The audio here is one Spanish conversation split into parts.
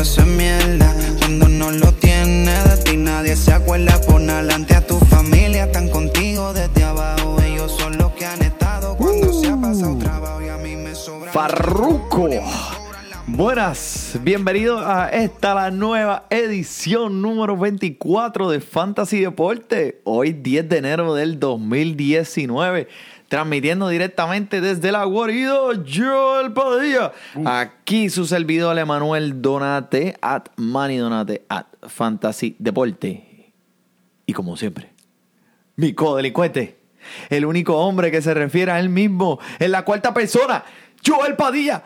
Pa' mí todo eso es mierda. Cuando no lo tienes, de ti nadie se acuerda. Pon adelante a tu familia, están contigo desde abajo. Ellos son los que han estado cuando se ha pasado trabajo y a mí me sobra. Farruco. Buenas, bienvenidos a esta la nueva edición número 24 de Fantasy Deporte. Hoy 10 de enero del 2019, transmitiendo directamente desde el aguarido Joel Padilla. Aquí su servidor Emanuel Donate at Manny Donate at Fantasy Deporte. Y como siempre, mi codelincuente, el único hombre que se refiere a él mismo en la cuarta persona, Joel Padilla.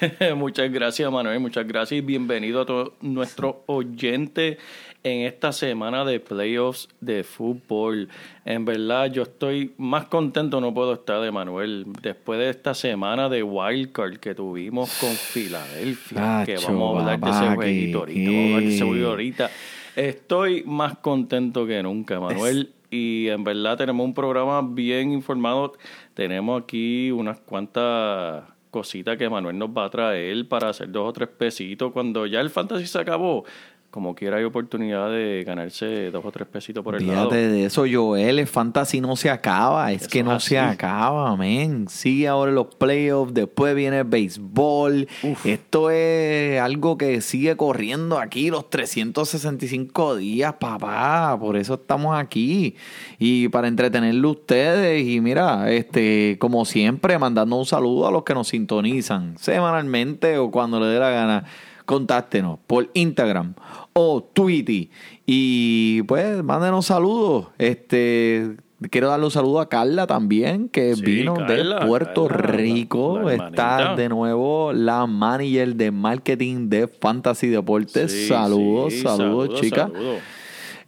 Muchas gracias, Manuel. Muchas gracias y bienvenido a todos nuestros oyentes en esta semana de playoffs de fútbol. En verdad, yo estoy más contento, no puedo estar de Manuel, después de esta semana de wildcard que tuvimos con Filadelfia, que vamos a hablar de ese jueguito ahorita. Vamos a hablar de ese jueguito ahorita. Estoy más contento que nunca, Manuel. Y en verdad tenemos un programa bien informado. Tenemos aquí unas cuantas cositas que Manuel nos va a traer para hacer dos o tres pesitos. Cuando ya el fantasy se acabó, como quiera hay oportunidad de ganarse dos o tres pesitos por el lado. Fíjate de eso, Joel, el fantasy no se acaba, es Eso que no se acaba, men. Sigue ahora los playoffs, después viene el béisbol. Esto es algo que sigue corriendo aquí los 365 días, papá. Por eso estamos aquí. Y para entretenerlo ustedes. Y mira, este, como siempre, mandando un saludo a los que nos sintonizan semanalmente o cuando le dé la gana contáctenos por Instagram o Twitter y pues mándenos saludos. Este quiero darle un saludo a Carla también que Sí, vino de Puerto Carla, Rico. la- la Está de nuevo la manager de marketing de Fantasy Deportes. Sí, saludos, sí, saludos, chica. saludos.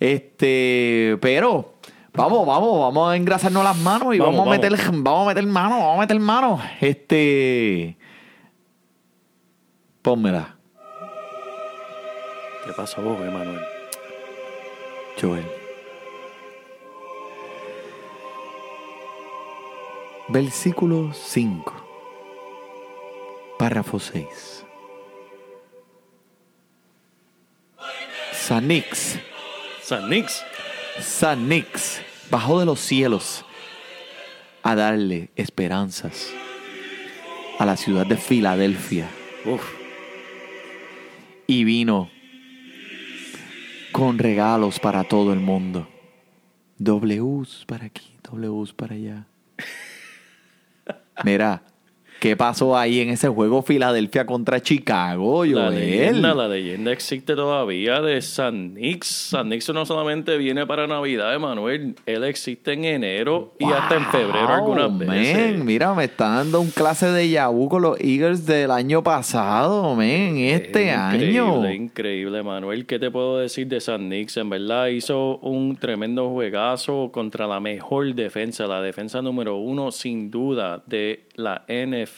Este, pero vamos, vamos, vamos a engrasarnos las manos y vamos, Vamos, a meter, vamos. vamos a meter mano, vamos a meter mano. Este, pónmela, ¿Qué pasó, Emanuel? Joel. Versículo 5. Párrafo 6. Sanix, San Nix. Sanix, bajó de los cielos a darle esperanzas a la ciudad de Filadelfia. Uf. y vino con regalos para todo el mundo. Ws para aquí, Ws para allá. Mira, ¿qué pasó ahí en ese juego Filadelfia contra Chicago, La Joel? leyenda, la leyenda existe todavía de San Nix. San Nix no solamente viene para Navidad, Emanuel. Él existe en enero y hasta en febrero algunas veces. mira, me está dando un clase de Yahoo con los Eagles del año pasado, men, este año. Increíble, increíble, Manuel. ¿Qué te puedo decir de San Nix? En verdad hizo un tremendo juegazo contra la mejor defensa, la defensa número uno, sin duda, de la NFL.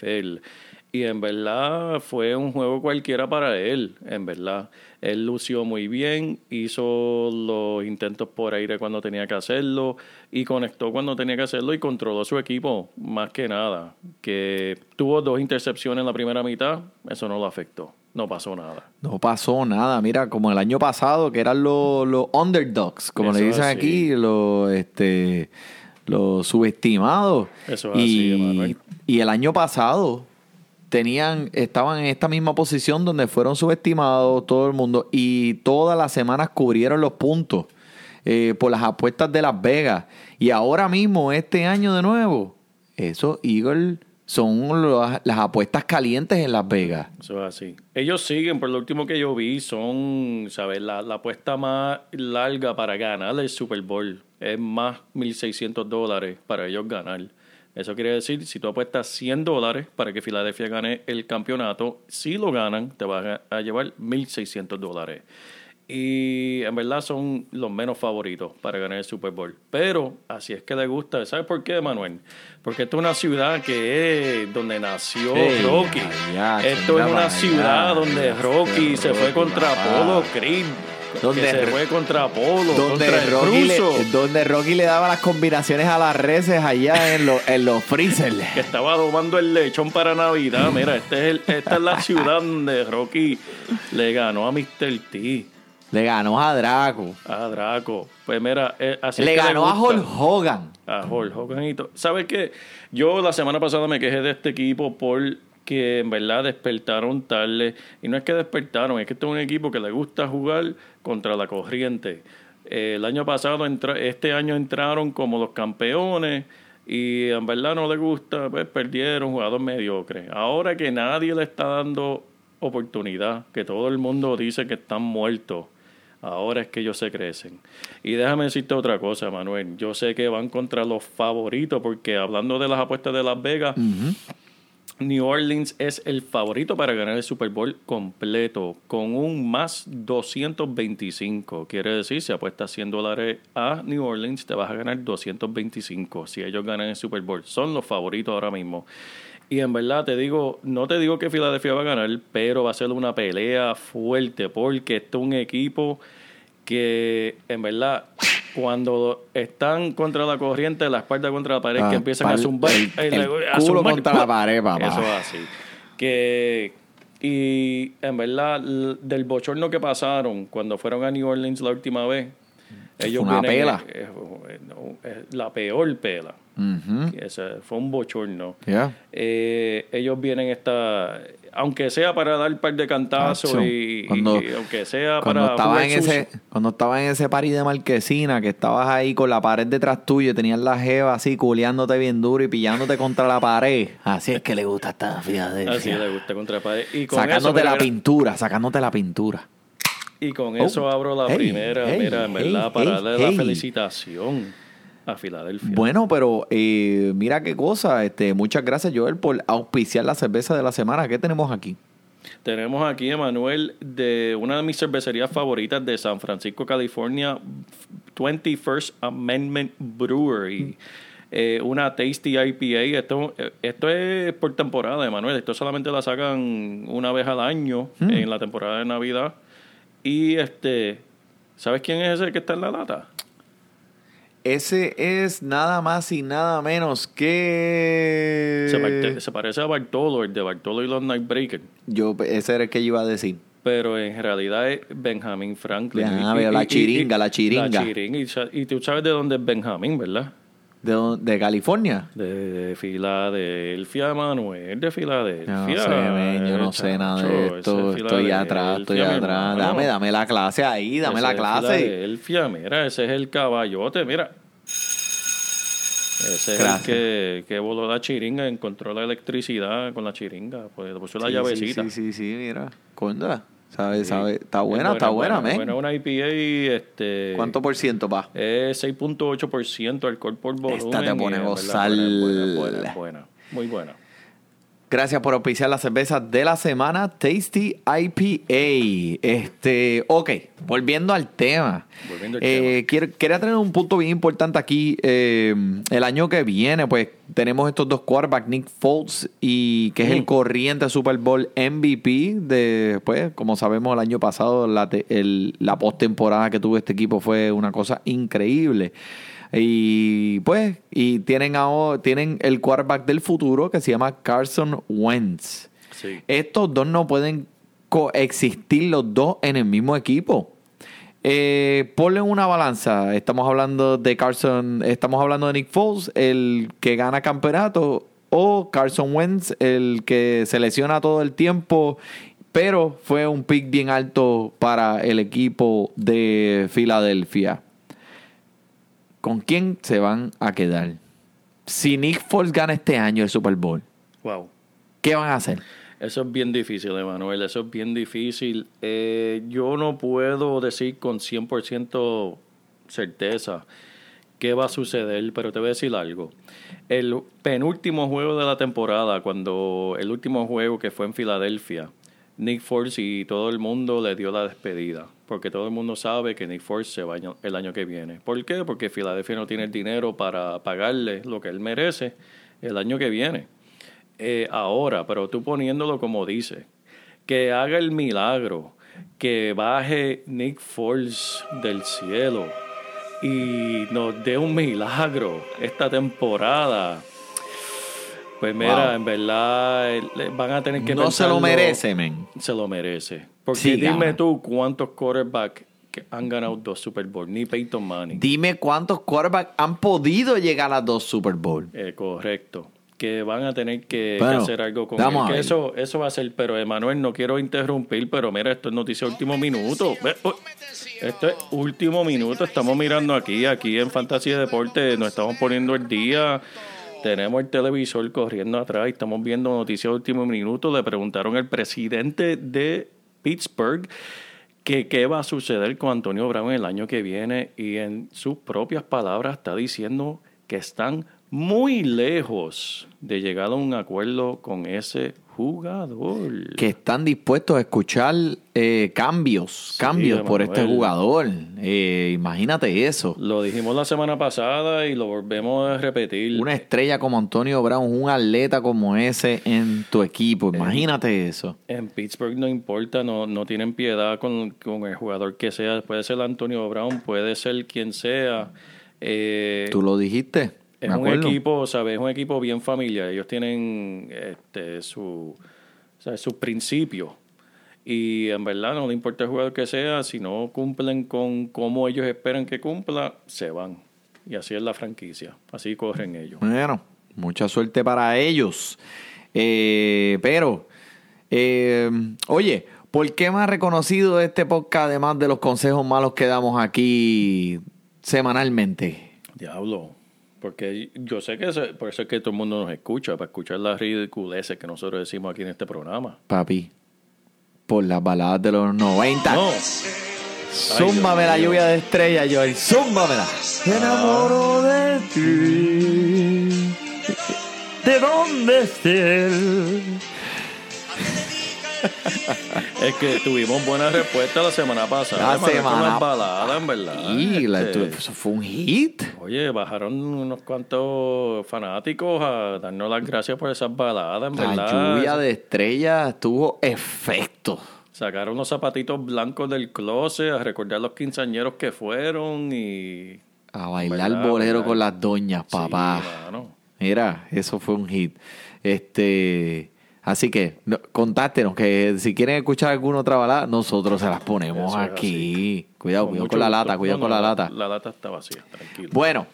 Y en verdad fue un juego cualquiera para él, en verdad. Él lució muy bien, hizo los intentos por aire cuando tenía que hacerlo y conectó cuando tenía que hacerlo y controló su equipo más que nada. Que tuvo dos intercepciones en la primera mitad, eso no lo afectó, no pasó nada. No pasó nada, mira, como el año pasado, que eran los, los underdogs, como Eso le dicen así. aquí, los, este, los subestimados. Eso es así, Emanuel. Y, el año pasado tenían, estaban en esta misma posición donde fueron subestimados todo el mundo y todas las semanas cubrieron los puntos eh, por las apuestas de Las Vegas. Y ahora mismo, este año de nuevo, esos Eagles son las, las apuestas calientes en Las Vegas. Eso es así. Ellos siguen, por lo último que yo vi, son, ¿sabes? La, la apuesta más larga para ganar el Super Bowl es más 1.600 dólares para ellos ganar. Eso quiere decir, si tú apuestas 100 dólares para que Filadelfia gane el campeonato, si lo ganan, te vas a, llevar 1.600 dólares. Y en verdad son los menos favoritos para ganar el Super Bowl. Pero así es que le gusta. ¿Sabes por qué, Manuel? Porque esto es una ciudad que es donde nació Rocky. ya, esto es una ciudad donde Rocky se fue contra. Apolo Creed. Donde que se fue contra Apolo, Donde contra el Rocky, le, donde Rocky le daba las combinaciones a las reses allá en, los en los freezers. que estaba domando el lechón para Navidad. Mira, este es el- esta es la ciudad donde Rocky le ganó a Mr. T, Le ganó a Draco. a Draco. Pues mira, eh, así Le que ganó a. Hulk Hogan. A Hulk Hogan y todo. ¿Sabes qué? Yo la semana pasada me quejé de este equipo porque en verdad despertaron tarde. Y no es que despertaron, es que este es un equipo que le gusta jugar contra la corriente. Eh, el año pasado, este año entraron como los campeones y en verdad no les gusta, pues perdieron jugadores mediocres. Ahora que nadie le está dando oportunidad, que todo el mundo dice que están muertos. Ahora es que ellos se crecen. Y déjame decirte otra cosa, Manuel. Yo sé que van contra los favoritos, porque hablando de las apuestas de Las Vegas, New Orleans es el favorito para ganar el Super Bowl completo, con un más 225. Quiere decir, si apuestas 100 dólares a New Orleans, te vas a ganar 225 si ellos ganan el Super Bowl. Son los favoritos ahora mismo. Y en verdad te digo, no te digo que Filadelfia va a ganar, pero va a ser una pelea fuerte, porque este es un equipo que en verdad cuando están contra la corriente, la espalda contra la pared, Ah, que empiezan a zumbar, el- eh, el a culo zumbar, contra la pared, papá. Eso es así. Que y en verdad del bochorno que pasaron cuando fueron a New Orleans la última vez, ellos una vienen- pela. eh, eh, no, eh, la peor pela. Ese fue un bochorno. Ya. Eh, ellos vienen esta, aunque sea para dar un par de cantazos y, cuando- y aunque sea Cuando para estaba, jugar en ese, cuando estaba en ese party de marquesina, que estabas ahí con la pared detrás tuyo y tenías la jeva así culeándote bien duro y pillándote contra la pared. Así es que le gusta esta Filadelfia. Así le gusta contra pared. Y con Sacándote eso, la pintura, sacándote la pintura. Y con Oh, eso abro la hey, primera, hey, mira, en verdad, hey, para hey, darle hey. la felicitación a Filadelfia. Bueno, pero eh, mira qué cosa. Este, muchas gracias, Joel, por auspiciar la cerveza de la semana. ¿Qué tenemos aquí? Tenemos aquí, Emanuel, de una de mis cervecerías favoritas de San Francisco, California, 21st Amendment Brewery. Eh, una Tasty IPA. Esto, esto es por temporada, Emanuel. Esto solamente la sacan una vez al año en la temporada de Navidad. Y este, ¿sabes quién es ese que está en la lata? Ese es nada más y nada menos que... Se, parte- se parece a Bartolo, el de Bartolo y los Nightbreakers. Yo, ese era el que yo iba a decir. Pero en realidad es Benjamin Franklin. La chiringa, la chiringa. La chiringa. Y tú sabes de dónde es Benjamin, ¿verdad? ¿De, de California? De Filadelfia, Manuel, de Filadelfia. No sé, men, yo no sé nada de esto. Estoy atrás, estoy atrás. Dame, dame la clase ahí, dame Ese la clase. Filadelfia, mira, ese es el caballote, mira. Ese es el que, que voló la chiringa, encontró la electricidad con la chiringa, pues le puso la llavecita. Sí, sí, sí, sí, mira. Conda. Sabe, sabe. Está Es buena, está buena. Buena, una IPA, este... ¿Cuánto por ciento, pa? Es 6.8% alcohol por volumen. Esta te pone. Buena, buena, buena, buena. Muy buena. Gracias por auspiciar la cerveza de la semana, Tasty IPA. Este, ok, volviendo al tema. Volviendo al Eh, quiero- quería tener un punto bien importante aquí. Eh, el año que viene, pues, tenemos estos dos quarterbacks, Nick Foles y que es el Mm. corriente Super Bowl MVP. De, pues, como sabemos, el año pasado la, te- el- la postemporada que tuvo este equipo fue una cosa increíble. Y pues, y tienen ahora, tienen el quarterback del futuro que se llama Carson Wentz. Sí. Estos dos no pueden coexistir los dos en el mismo equipo. Eh, ponle una balanza. Estamos hablando de Carson, estamos hablando de Nick Foles, el que gana campeonato, o Carson Wentz, el que se lesiona todo el tiempo, pero fue un pick bien alto para el equipo de Filadelfia. ¿Con quién se van a quedar? Si Nick Foles gana este año el Super Bowl, Wow. ¿Qué van a hacer? Eso es bien difícil, Emanuel. Eso es bien difícil. Eh, yo no puedo decir con 100% certeza qué va a suceder, pero te voy a decir algo. El penúltimo juego de la temporada, cuando el último juego que fue en Filadelfia, Nick Foles y todo el mundo le dio la despedida, porque todo el mundo sabe que Nick Foles se va el año que viene. ¿Por qué? Porque Filadelfia no tiene el dinero para pagarle lo que él merece el año que viene. Eh, ahora, pero tú poniéndolo como dice, que haga el milagro, que baje Nick Foles del cielo y nos dé un milagro esta temporada. Pues mira, Wow. en verdad van a tener que No se lo pensarlo- merece, men. Se lo merece. Porque Sí, dime gana. tú cuántos quarterbacks han ganado dos Super Bowl, ni Peyton Manning. Dime cuántos quarterbacks han podido llegar a dos Super Bowl. Eh, correcto. Que van a tener que, hacer algo con él. Que eso, eso va a ser, pero Emanuel, no quiero interrumpir, pero mira, esto es noticia último minuto. Esto es último minuto, estamos mirando aquí, aquí en Fantasía Deporte, nos estamos poniendo el día. Tenemos el televisor corriendo atrás y estamos viendo noticias de último minuto. Le preguntaron al presidente de Pittsburgh que qué va a suceder con Antonio Brown el año que viene y en sus propias palabras está diciendo que están muy lejos de llegar a un acuerdo con ese jugador. Que están dispuestos a escuchar eh, cambios, cambios por este jugador. Eh, imagínate eso. Lo dijimos la semana pasada y lo volvemos a repetir. Una estrella como Antonio Brown, un atleta como ese en tu equipo. Imagínate eso. En Pittsburgh no importa, no, no tienen piedad con, con el jugador que sea. Puede ser Antonio Brown, puede ser quien sea. Eh, Tú lo dijiste. Es me un acuerdo. equipo, ¿sabes? Es un equipo bien familiar. Ellos tienen este, su, ¿sabes? sus principios. Y en verdad no le importa el jugador que sea, si no cumplen con cómo ellos esperan que cumpla, se van. Y así es la franquicia. Así corren ellos. Bueno, mucha suerte para ellos. Eh, pero, eh, oye, ¿por qué más reconocido este podcast además de los consejos malos que damos aquí semanalmente? Diablo. Porque yo sé que ese- por eso es que todo el mundo nos escucha, para escuchar las ridiculeces que nosotros decimos aquí en este programa. Papi, por las baladas de los 90. No. Zúmbame la lluvia de estrellas, Joel. Zúmbamela. Me enamoro de ti. ¿De dónde estés? Es que tuvimos buena respuesta la semana pasada. La semana las baladas, en verdad. Y la- Este, eso fue un hit. Oye, bajaron unos cuantos fanáticos a darnos las gracias por esas baladas, en La verdad. lluvia de estrellas tuvo efecto. Sacaron los zapatitos blancos del closet a recordar los quinceañeros que fueron y... A bailar ¿Verdad? bolero ¿Verdad? con las doñas, papá. Sí. Mira, eso fue un hit. Este, así que no, contáctenos que si quieren escuchar alguna otra balada, nosotros se las ponemos Eso aquí. Cuidado, cuidado con la gusto. lata, cuidado No, con la lata. La lata está vacía, tranquilo. Bueno,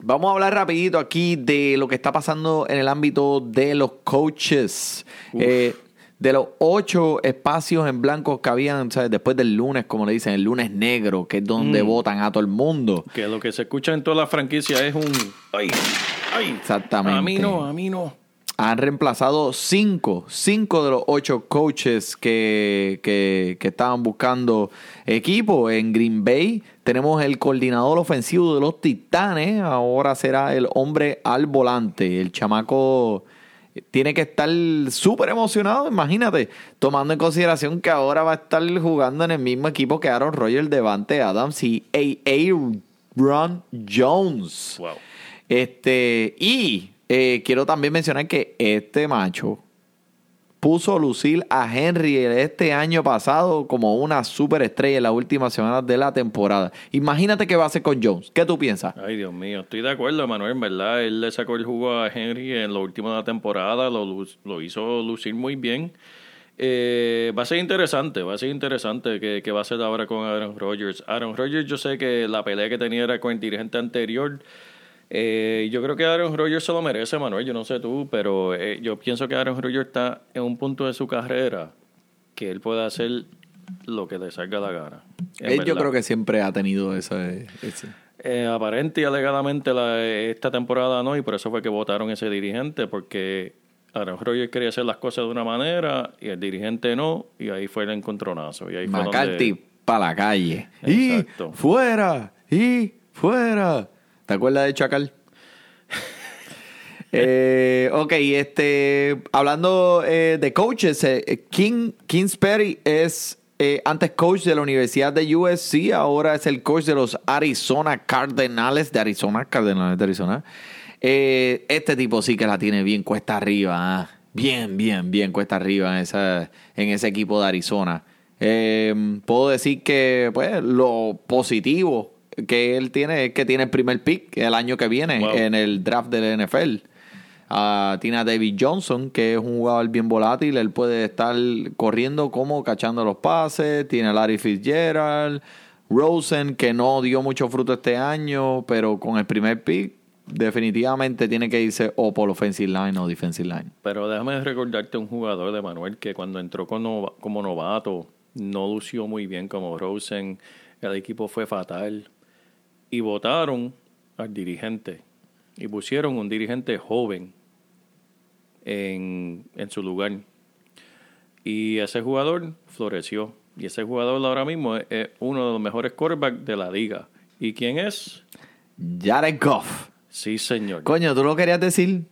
vamos a hablar rapidito aquí de lo que está pasando en el ámbito de los coaches. Eh, de los ocho espacios en blanco que habían, ¿sabes? después del lunes, como le dicen, el lunes negro, que es donde Mm. votan a todo el mundo. Que lo que se escucha en toda la franquicia es un... ¡Ay! ¡Ay! Exactamente. A mí no, a mí no. Han reemplazado cinco, cinco de los ocho coaches que, que, que estaban buscando equipo en Green Bay. Tenemos el coordinador ofensivo de los Titanes, ahora será el hombre al volante. El chamaco tiene que estar súper emocionado, imagínate, tomando en consideración que ahora va a estar jugando en el mismo equipo que Aaron Rodgers, Devante Adams y Aaron Jones. Wow. Este, y eh, quiero también mencionar que este macho puso a lucir a Henry este año pasado como una superestrella en las últimas semanas de la temporada. Imagínate qué va a hacer con Jones. ¿Qué tú piensas? Ay, Dios mío, estoy de acuerdo, Manuel, en verdad. Él le sacó el jugo a Henry en la temporada, lo, lo hizo lucir muy bien. Eh, va a ser interesante, va a ser interesante que, que va a ser ahora con Aaron Rodgers. Aaron Rodgers, yo sé que la pelea que tenía era con el dirigente anterior. Eh, yo creo que Aaron Rodgers se lo merece, Manuel. Yo no sé tú, pero eh, yo pienso que Aaron Rodgers está en un punto de su carrera que él puede hacer lo que le salga la gana. Él yo creo que siempre ha tenido ese- Eh, aparente y alegadamente la- esta temporada no, y por eso fue que votaron ese dirigente, porque Aaron Rodgers quería hacer las cosas de una manera y el dirigente no, y ahí fue el encontronazo. Y ahí McCarthy para la calle. Exacto. Y fuera, y fuera. ¿Te acuerdas de Chacal? eh, ok, este, hablando eh, de coaches, eh, King, Kingsbury es eh, antes coach de la Universidad de USC, ahora es el coach de los Arizona Cardenales, de Arizona, Cardenales de Arizona. Eh, este tipo sí que la tiene bien cuesta arriba, ah. bien, bien, bien cuesta arriba en, esa, en ese equipo de Arizona. Eh, puedo decir que pues lo positivo que él tiene es que tiene el primer pick el año que viene Wow. en el draft del NFL. Ah, tiene a David Johnson, que es un jugador bien volátil. Él puede estar corriendo como cachando los pases. Tiene a Larry Fitzgerald. Rosen, que no dio mucho fruto este año, pero con el primer pick, definitivamente tiene que irse o por offensive line o defensive line. Pero déjame recordarte un jugador de Manuel que cuando entró como novato no lució muy bien como Rosen. El equipo fue fatal. Y votaron al dirigente. Y pusieron un dirigente joven en, en su lugar. Y ese jugador floreció. Y ese jugador ahora mismo es, es uno de los mejores quarterbacks de la liga. ¿Y quién es? Jared Goff. Sí, señor. Coño, ¿tú lo querías decir?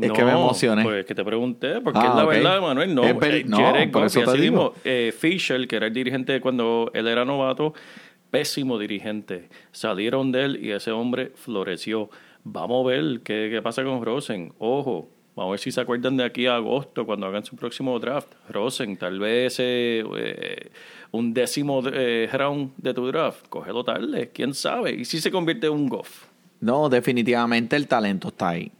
Es que me emocioné. Pues que te pregunté, porque Ah, es la ok. verdad, Manuel. No, Es eh, no, Jared Goff, y así mismo, eh, Fisher, que era el dirigente cuando él era novato, pésimo dirigente. Salieron de él y ese hombre floreció. Vamos a ver qué, qué pasa con Rosen. Ojo, vamos a ver si se acuerdan de aquí a agosto cuando hagan su próximo draft. Rosen, tal vez eh, un décimo eh, round de tu draft. Cógelo tarde, quién sabe. Y si se convierte en un Goff. No, definitivamente el talento está ahí.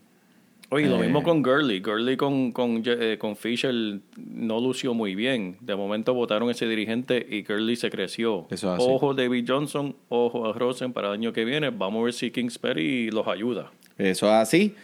Oye, lo Eh. mismo con Gurley. Gurley con, con, eh, con Fisher no lució muy bien. De momento votaron ese dirigente y Gurley se creció. Eso es así. Ojo David Johnson, ojo a Rosen para el año que viene. Vamos a ver si Kingsbury los ayuda. Eso es así.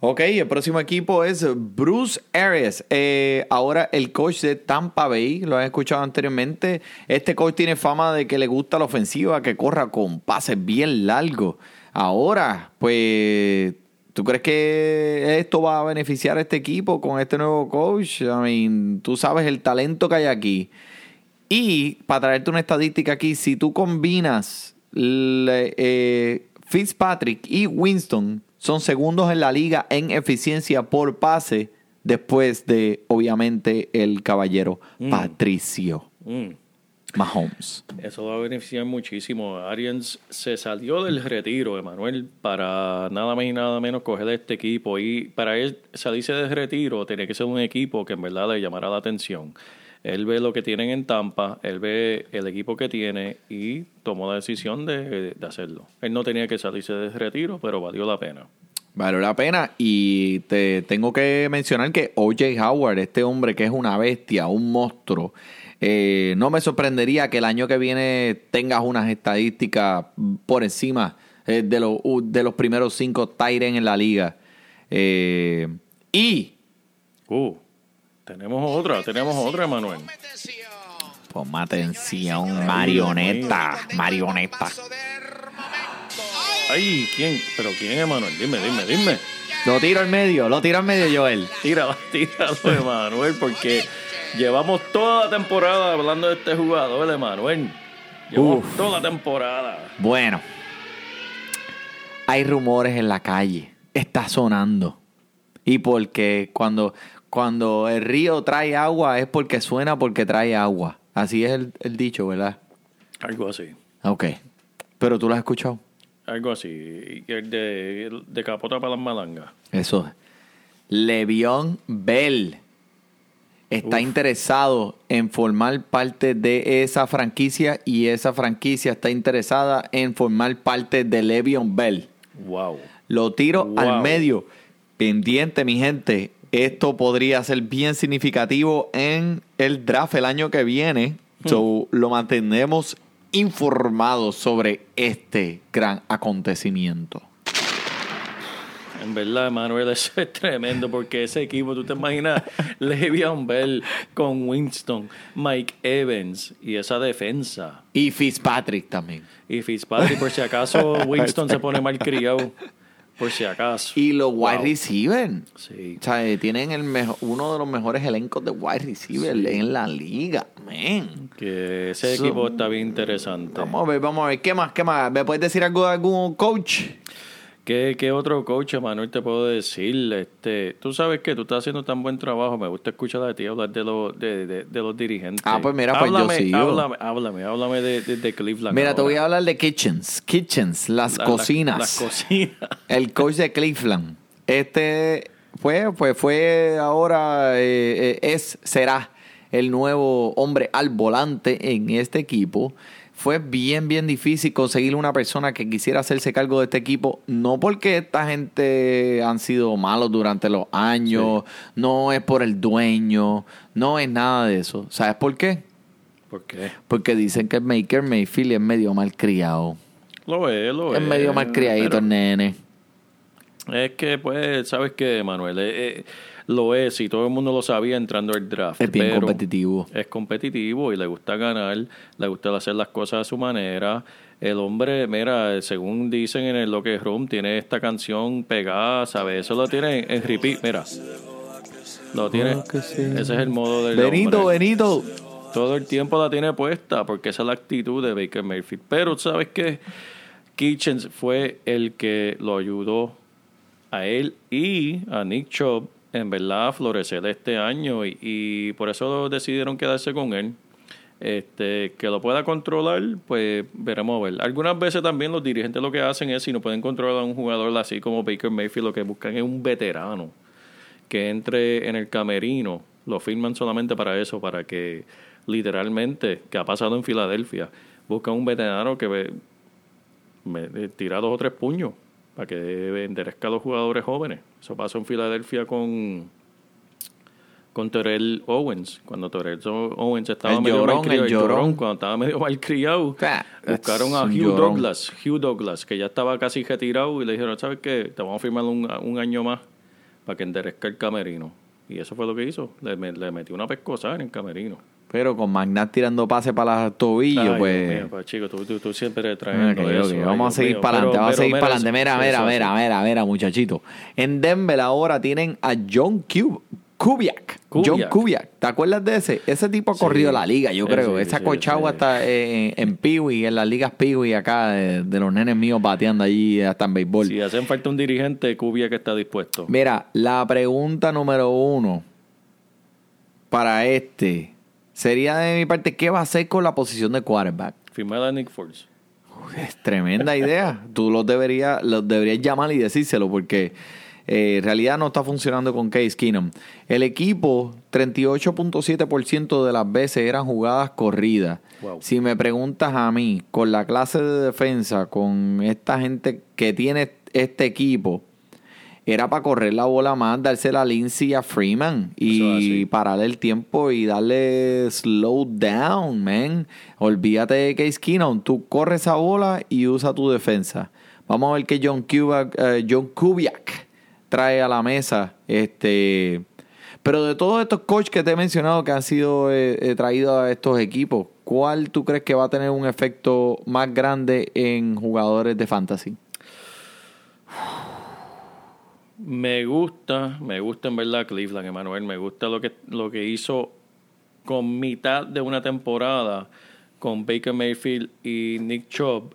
Ok, el próximo equipo es Bruce Arias. Eh, ahora el coach de Tampa Bay, lo han escuchado anteriormente. Este coach tiene fama de que le gusta la ofensiva, que corra con pases bien largos. Ahora, pues, ¿tú crees que esto va a beneficiar a este equipo con este nuevo coach? I mean, tú sabes el talento que hay aquí. Y para traerte una estadística aquí, si tú combinas le- eh, Fitzpatrick y Winston, son segundos en la liga en eficiencia por pase después de, obviamente, el caballero Patricio Mm. Mahomes. Eso va a beneficiar muchísimo. Arians se salió del retiro, Emanuel, para nada más y nada menos coger este equipo. Y para él salirse del retiro tenía que ser un equipo que en verdad le llamara la atención. Él ve lo que tienen en Tampa, él ve el equipo que tiene y tomó la decisión de, de hacerlo. Él no tenía que salirse del retiro, pero valió la pena. Vale la pena y te tengo que mencionar que OJ Howard, este hombre que es una bestia, un monstruo, eh, no me sorprendería que el año que viene tengas unas estadísticas por encima eh, de, los de los primeros cinco Tyren en la liga. Eh, y, Uh, tenemos otra, tenemos otra, Emanuel. ponme atención, marioneta, marioneta. Ay, ¿quién? ¿Pero quién, Emanuel? Dime, dime, dime. Lo tiro al medio, lo tiro al medio, Joel. Tíralo, tíralo, Emanuel, porque llevamos toda la temporada hablando de este jugador, Emanuel. Llevamos Uf. toda la temporada. Bueno, hay rumores en la calle, está sonando. Y porque cuando, cuando el río trae agua es porque suena porque trae agua. Así es el, el dicho, ¿verdad? Algo así. Ok. Pero tú lo has escuchado. Algo así. De capota para las malangas. Eso. Levión Bell está Uf. interesado en formar parte de esa franquicia y esa franquicia está interesada en formar parte de Levión Bell. Wow. Lo tiro Wow. al medio. Pendiente, mi gente. Esto podría ser bien significativo en el draft el año que viene. So, lo mantendremos informado sobre este gran acontecimiento. En verdad, Emanuel, eso es tremendo porque ese equipo, tú te imaginas Le'Veon Bell con Winston, Mike Evans y esa defensa. Y Fitzpatrick también. Y Fitzpatrick, por si acaso Winston se pone mal criado. Por si acaso. Y los wide Wow. receivers. Sí. O sea, tienen el mejo- uno de los mejores elencos de wide receiver en la liga, man. Que ese equipo está bien interesante. Vamos a ver, vamos a ver. ¿Qué más? ¿Qué más? ¿Me puedes decir algo de algún coach? ¿Qué, qué otro coach, Manuel, te puedo decir? Este, tú sabes que tú estás haciendo tan buen trabajo. Me gusta escuchar de ti hablar de, los de, de- de los dirigentes. Ah, pues mira, pues yo háblame, sigo. Háblame, háblame, háblame de, Cleveland. Mira, te voy a hablar de Kitchens. Kitchens, las La- la- cocinas. las cocinas. El coach de Cleveland. Este fue, pues fue ahora, eh, eh, es, será el nuevo hombre al volante en este equipo. Fue bien, bien difícil conseguir una persona que quisiera hacerse cargo de este equipo. No porque esta gente han sido malos durante los años, no es por el dueño, no es nada de eso. ¿Sabes por qué? ¿Por qué? Porque dicen que el Maker Mayfield es medio malcriado. Lo es, lo es. Es medio malcriadito pero el nene. Es que, pues, ¿sabes qué, Manuel? Eh, eh, lo es y todo el mundo lo sabía entrando al draft. Es bien pero competitivo. Es competitivo y le gusta ganar, le gusta hacer las cosas a su manera. El hombre, mira, según dicen en el Locker Room, tiene esta canción pegada, ¿sabes? Eso lo tiene en repeat, mira. Lo tiene. Ese es el modo del Benito, hombre. Benito. Todo el tiempo la tiene puesta porque esa es la actitud de Baker Mayfield. Pero sabes que Kitchens fue el que lo ayudó a él y a Nick Chubb en verdad florecer este año y, por eso decidieron quedarse con él. Este, que lo pueda controlar, pues veremos a ver. Algunas veces también los dirigentes lo que hacen es, si no pueden controlar a un jugador así como Baker Mayfield, lo que buscan es un veterano que entre en el camerino. Lo firman solamente para eso, para que literalmente, que ha pasado en Filadelfia, buscan un veterano que me, eh, tira dos o tres puños para que enderezca a los jugadores jóvenes. Eso pasó en Filadelfia con con Terrell Owens, cuando Terrell Owens estaba El medio llorón, malcriado, el llorón. cuando estaba medio malcriado, Ah, buscaron a Hugh llorón. Douglas, Hugh Douglas, que ya estaba casi retirado y le dijeron, ¿sabes qué? Te vamos a firmar un, un año más para que enderezca el camerino. Y eso fue lo que hizo. Le, le metió una pescosa en el camerino. Pero con Magnat tirando pase para las tobillos, Ay, pues. Mío, pues, chico, tú, tú, tú siempre trayendo eso. Ay, Vamos a seguir para adelante, vamos a seguir para adelante. Mira, mira, mira, mira, mira, muchachito. En Denver ahora tienen a John Cub Kubiak. Kubiak. John Kubiak. ¿Te acuerdas de ese? Ese tipo ha Sí. corrido la liga, yo creo. Esa sí, cochagua sí. hasta eh, en, en Peewee, en las ligas Peewee acá, de, de los nenes míos bateando allí hasta en béisbol. Si hacen falta un dirigente, Cubia que está dispuesto. Mira, la pregunta número uno para este sería de mi parte, ¿qué va a hacer con la posición de quarterback? Firmar a Nick Foles. Es tremenda idea. Tú los deberías, los deberías llamar y decírselo porque eh, en realidad no está funcionando con Case Keenum. El equipo, 38.7% de las veces eran jugadas corridas. Wow. Si me preguntas a mí, con la clase de defensa, con esta gente que tiene este equipo, era para correr la bola más, dársela a Lindsay y a Freeman y así. pararle el tiempo y darle slow down, man. Olvídate de Case Keenum. Tú corres esa bola y usa tu defensa. Vamos a ver qué John Kubiak, eh, John Kubiak trae a la mesa. Este, pero de todos estos coaches que te he mencionado que han sido eh, eh, traídos a estos equipos, ¿cuál tú crees que va a tener un efecto más grande en jugadores de fantasy? Me gusta, me gusta en verdad Cleveland, Emanuel. Me gusta lo que, lo que hizo con mitad de una temporada con Baker Mayfield y Nick Chubb.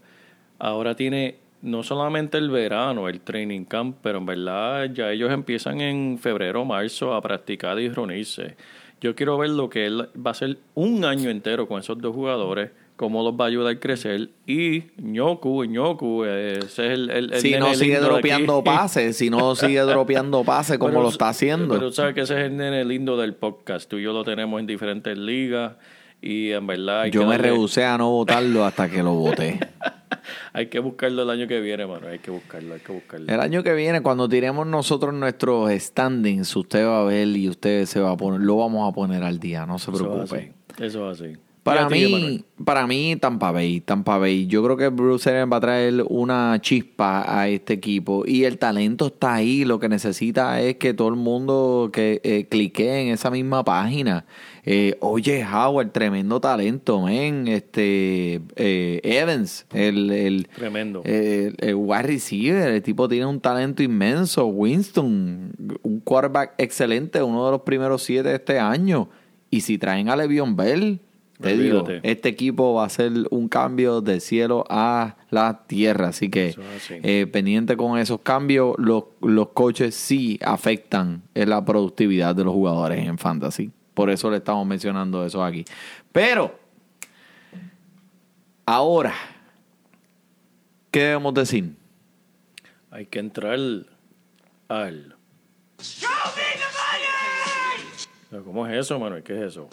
Ahora tiene no solamente el verano, el training camp, pero en verdad ya ellos empiezan en febrero, marzo a practicar y reunirse. Yo quiero ver lo que él va a hacer un año entero con esos dos jugadores, cómo los va a ayudar a crecer. Y Ñoku, Ñoku, ese es el, el, el si no nene lindo de dropeando pases, si no sigue dropeando pases como Pero- lo está haciendo. Pero sabes que ese es el nene lindo del podcast. Tú y yo lo tenemos en diferentes ligas. Y en verdad hay Yo que me darle- rehusé a no votarlo hasta que lo voté. Hay que buscarlo el año que viene, mano. Hay que buscarlo, hay que buscarlo. El año que viene, cuando tiremos nosotros nuestros standings, usted va a ver y usted se va a poner, lo vamos a poner al día, no se Eso es preocupe. así. Eso es así. Para mí, para mí, Tampa Bay, Tampa Bay. Yo creo que Bruce Arians va a traer una chispa a este equipo y el talento está ahí. Lo que necesita es que todo el mundo que eh, clique en esa misma página. Eh, oye, Howard, tremendo talento, men. Este eh, Evans, el, el Tremendo. el, el wide receiver, el tipo tiene un talento inmenso. Winston, un quarterback excelente, uno de los primeros siete de este año. Y si traen a Le'Veon Bell, te digo, este equipo va a hacer un cambio del cielo a la tierra. Así que Eso es así. eh, pendiente con esos cambios, los, los coaches sí afectan en la productividad de los jugadores en fantasy. Por eso le estamos mencionando eso aquí. Pero, ahora, ¿qué debemos decir? Hay que entrar al. ¿Cómo es eso, Manuel? ¿Qué es eso?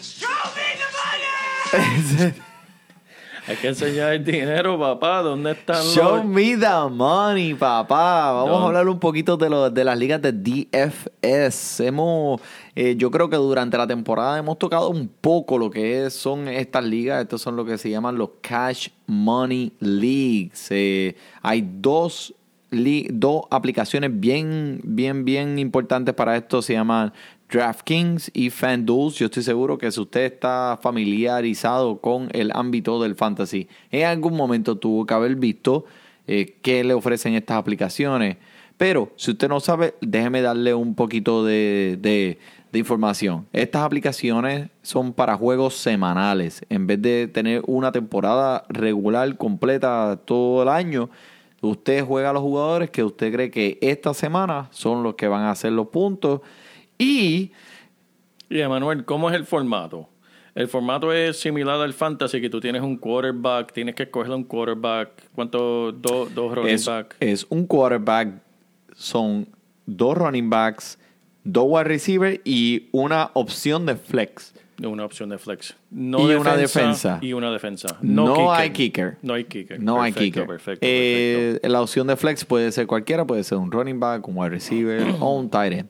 Hay que enseñar el dinero, papá. ¿Dónde están Show los...? me the money, papá. Vamos No. a hablar un poquito de, lo- de las ligas de DFS. Hemos, eh, yo creo que durante la temporada hemos tocado un poco lo que es- son estas ligas. Estos son lo que se llaman los Cash Money Leagues. Eh, hay dos, li- dos aplicaciones bien, bien, bien importantes para esto. Se llaman DraftKings y FanDuel. Yo estoy seguro que si usted está familiarizado con el ámbito del fantasy, en algún momento tuvo que haber visto eh, qué le ofrecen estas aplicaciones. Pero si usted no sabe, déjeme darle un poquito de, de- de información. Estas aplicaciones son para juegos semanales. En vez de tener una temporada regular completa todo el año, usted juega a los jugadores que usted cree que esta semana son los que van a hacer los puntos. Y Y Emanuel, ¿cómo es el formato? El formato es similar al fantasy, que tú tienes un quarterback, tienes que escoger un quarterback. ¿Cuántos? Dos, dos running es, back. es un quarterback, son dos running backs, dos wide receiver y una opción de flex. Una opción de flex. No Y una defensa. Y una defensa. No, hay kicker. No hay kicker. No hay kicker. Perfecto, Eh, perfecto. La opción de flex puede ser cualquiera, puede ser un running back, un wide receiver o un tight end.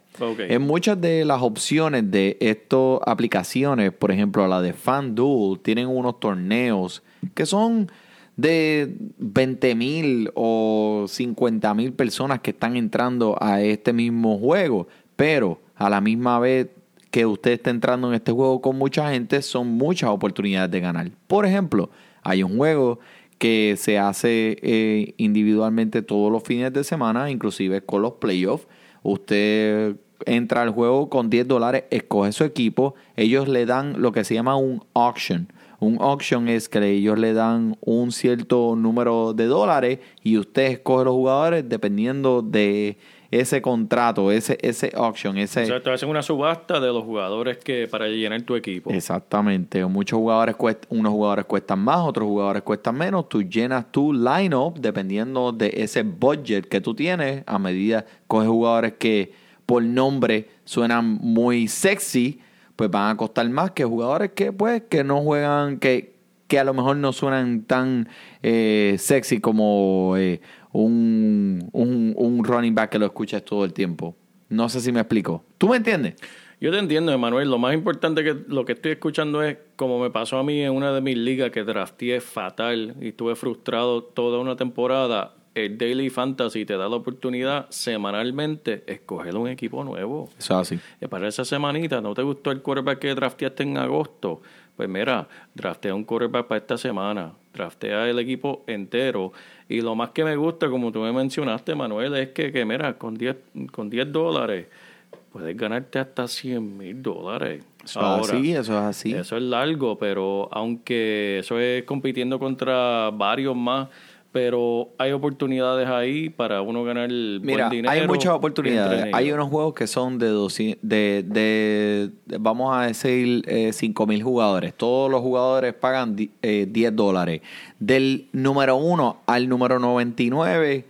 En muchas de las opciones de estas aplicaciones, por ejemplo la de FanDuel, tienen unos torneos que son de 20 mil o 50 mil personas que están entrando a este mismo juego, pero a la misma vez que usted está entrando en este juego con mucha gente, son muchas oportunidades de ganar. Por ejemplo, hay un juego que se hace eh, individualmente todos los fines de semana, inclusive con los playoffs. Usted entra al juego con 10 dólares, escoge su equipo, ellos le dan lo que se llama un auction. Un auction es que ellos le dan un cierto número de dólares y usted escoge los jugadores dependiendo de ese contrato, ese, ese auction, ese... O sea, te hacen una subasta de los jugadores que para llenar tu equipo. Exactamente. Muchos jugadores cuestan, unos jugadores cuestan más, otros jugadores cuestan menos. Tú llenas tu lineup dependiendo de ese budget que tú tienes. A medida coges jugadores que por nombre suenan muy sexy, pues van a costar más que jugadores que pues que no juegan, que, que a lo mejor no suenan tan eh, sexy como eh, un, un, un running back que lo escuchas todo el tiempo. No sé si me explico. ¿Tú me entiendes? Yo te entiendo, Emanuel. Lo más importante que lo que estoy escuchando es como me pasó a mí en una de mis ligas que drafteé fatal y estuve frustrado toda una temporada. El Daily Fantasy te da la oportunidad semanalmente escoger un equipo nuevo. Eso es así. Y para esa semanita, ¿no te gustó el quarterback que drafteaste en agosto? Pues mira, draftea un quarterback para esta semana, draftea el equipo entero. Y lo más que me gusta, como tú me mencionaste, Manuel, es que, que mira, con 10, con 10 dólares puedes ganarte hasta 100 mil dólares. Eso es así, eso es así. Eso es largo, pero aunque eso es compitiendo contra varios más, pero hay oportunidades ahí para uno ganar Mira, buen dinero. hay muchas oportunidades. Hay unos juegos que son de, 200 de, de, de- vamos a decir, eh, 5 mil jugadores. Todos los jugadores pagan eh, 10 dólares. Del número 1 al número 99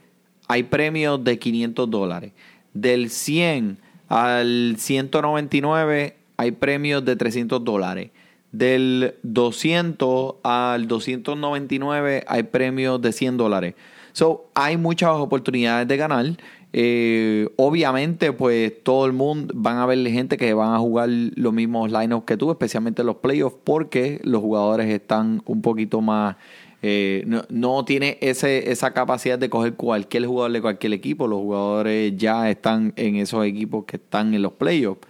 hay premios de 500 dólares. Del 100 al 199 hay premios de 300 dólares. Del 200 al 299 hay premios de 100 dólares. So, hay muchas oportunidades de ganar. Eh, obviamente, pues todo el mundo van a ver gente que van a jugar los mismos lineups que tú, especialmente los playoffs, porque los jugadores están un poquito más. eh, no, no tiene ese, esa capacidad de coger cualquier jugador de cualquier equipo. Los jugadores ya están en esos equipos que están en los playoffs.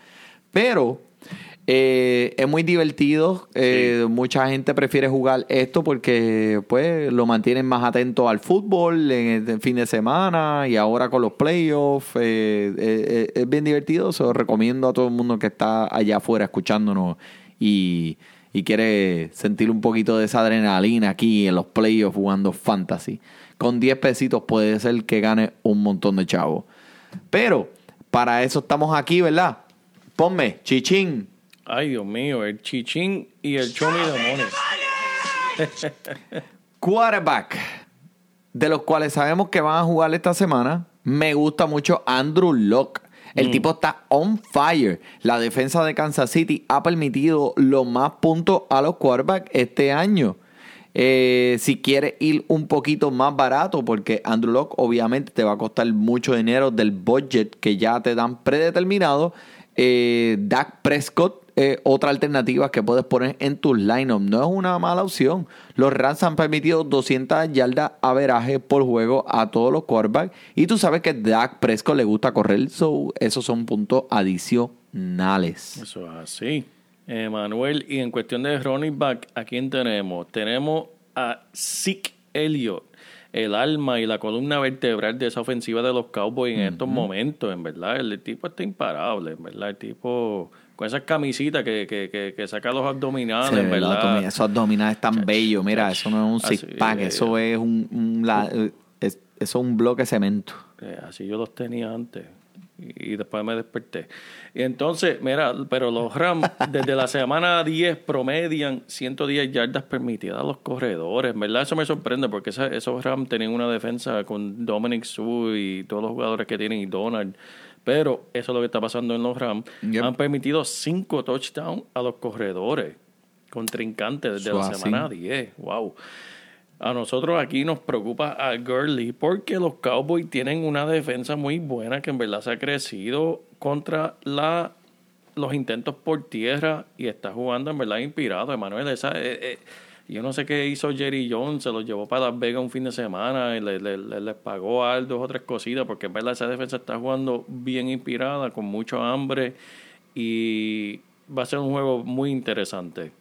Pero eh, es muy divertido. Eh, Mucha gente prefiere jugar esto porque pues lo mantienen más atento al fútbol en el fin de semana y ahora con los playoffs. eh, es bien divertido. Se lo recomiendo a todo el mundo que está allá afuera escuchándonos y, y quiere sentir un poquito de esa adrenalina aquí en los playoffs jugando fantasy. Con 10 pesitos puede ser que gane un montón de chavos. Pero para eso estamos aquí, ¿verdad? Ponme, chichín. Ay, Dios mío, el chichín y el chomi de quarterback, de los cuales sabemos que van a jugar esta semana, me gusta mucho Andrew Locke. El tipo está on fire. La defensa de Kansas City ha permitido los más puntos a los quarterbacks este año. Eh, si quieres ir un poquito más barato, porque Andrew Locke obviamente te va a costar mucho dinero del budget que ya te dan predeterminado. Eh, Dak Prescott eh, otra alternativa que puedes poner en tus lineup. No es una mala opción. Los Rams han permitido 200 yardas averaje por juego a todos los quarterbacks. Y tú sabes que Dak Prescott le gusta correr. So, esos son puntos adicionales. Eso es así. Eh, Manuel, y en cuestión de running back, ¿a quién tenemos? Tenemos a Zeke Elliott, el alma y la columna vertebral de esa ofensiva de los Cowboys en estos momentos, en verdad. El tipo está imparable, en verdad. El tipo con esas camisitas que, que, que, que saca los abdominales, ¿verdad? Esos abdominales tan bellos. Mira, eso no es un Así, six pack. eh, Eso es un, un la- eh, es- eso es un bloque de cemento. Eh, así yo los tenía antes. Y, después me desperté. Y entonces, mira, pero los Rams desde la semana 10 promedian 110 yardas permitidas a los corredores. Verdad, eso me sorprende porque esa- esos Rams tenían una defensa con Dominic Sue y todos los jugadores que tienen y Donald. Pero eso es lo que está pasando en los Rams. Yep. Han permitido 5 touchdowns a los corredores contrincantes desde la semana 10. Wow. A nosotros aquí nos preocupa a Gurley porque los Cowboys tienen una defensa muy buena que en verdad se ha crecido contra la, los intentos por tierra y está jugando en verdad inspirado. Emanuel, esa, eh, eh, yo no sé qué hizo Jerry Jones, se los llevó para Las Vegas un fin de semana y le, le- le- les pagó a dos o tres cositas porque en verdad esa defensa está jugando bien inspirada, con mucho hambre y va a ser un juego muy interesante.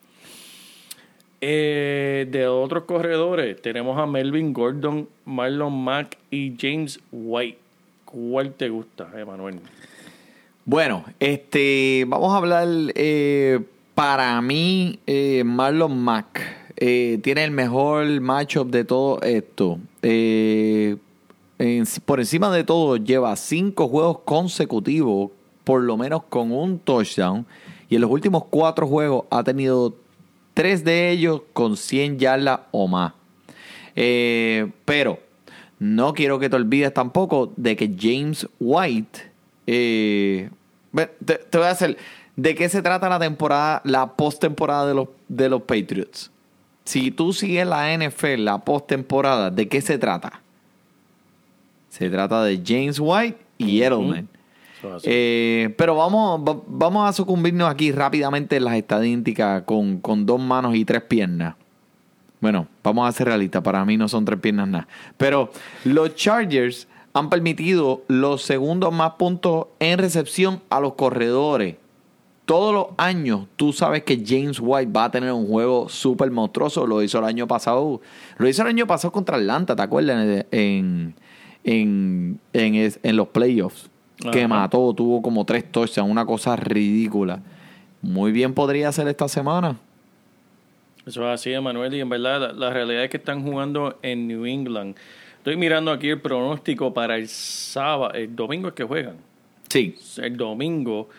Eh, de otros corredores, tenemos a Melvin Gordon, Marlon Mack y James White. ¿Cuál te gusta, Emanuel? Bueno, este, vamos a hablar. eh, para mí, eh, Marlon Mack eh, tiene el mejor matchup de todo esto. Eh, por encima de todo, lleva cinco juegos consecutivos, por lo menos con un touchdown. Y en los últimos cuatro juegos ha tenido tres de ellos con 100 yardas o más. Eh, pero no quiero que te olvides tampoco de que James White. eh, te voy a hacer. ¿De qué se trata la temporada, la postemporada de los, de los Patriots? Si tú sigues la NFL, la postemporada, ¿de qué se trata? Se trata de James White y Edelman. Eh, pero vamos, va- vamos a sucumbirnos aquí rápidamente en las estadísticas con, con dos manos y tres piernas. Bueno, vamos a ser realistas, para mí no son tres piernas nada. Pero los Chargers han permitido los segundos más puntos en recepción a los corredores. Todos los años tú sabes que James White va a tener un juego súper monstruoso. Lo hizo el año pasado. Lo hizo el año pasado contra Atlanta, ¿te acuerdas? En, en, en, en los playoffs. Que Ajá. mató, tuvo como tres touchdowns, una cosa ridícula. Muy bien podría ser esta semana. Eso es así, Emanuel. Y en verdad, la, la realidad es que están jugando en New England. Estoy mirando aquí el pronóstico para el sábado. El domingo es que juegan. Sí. El domingo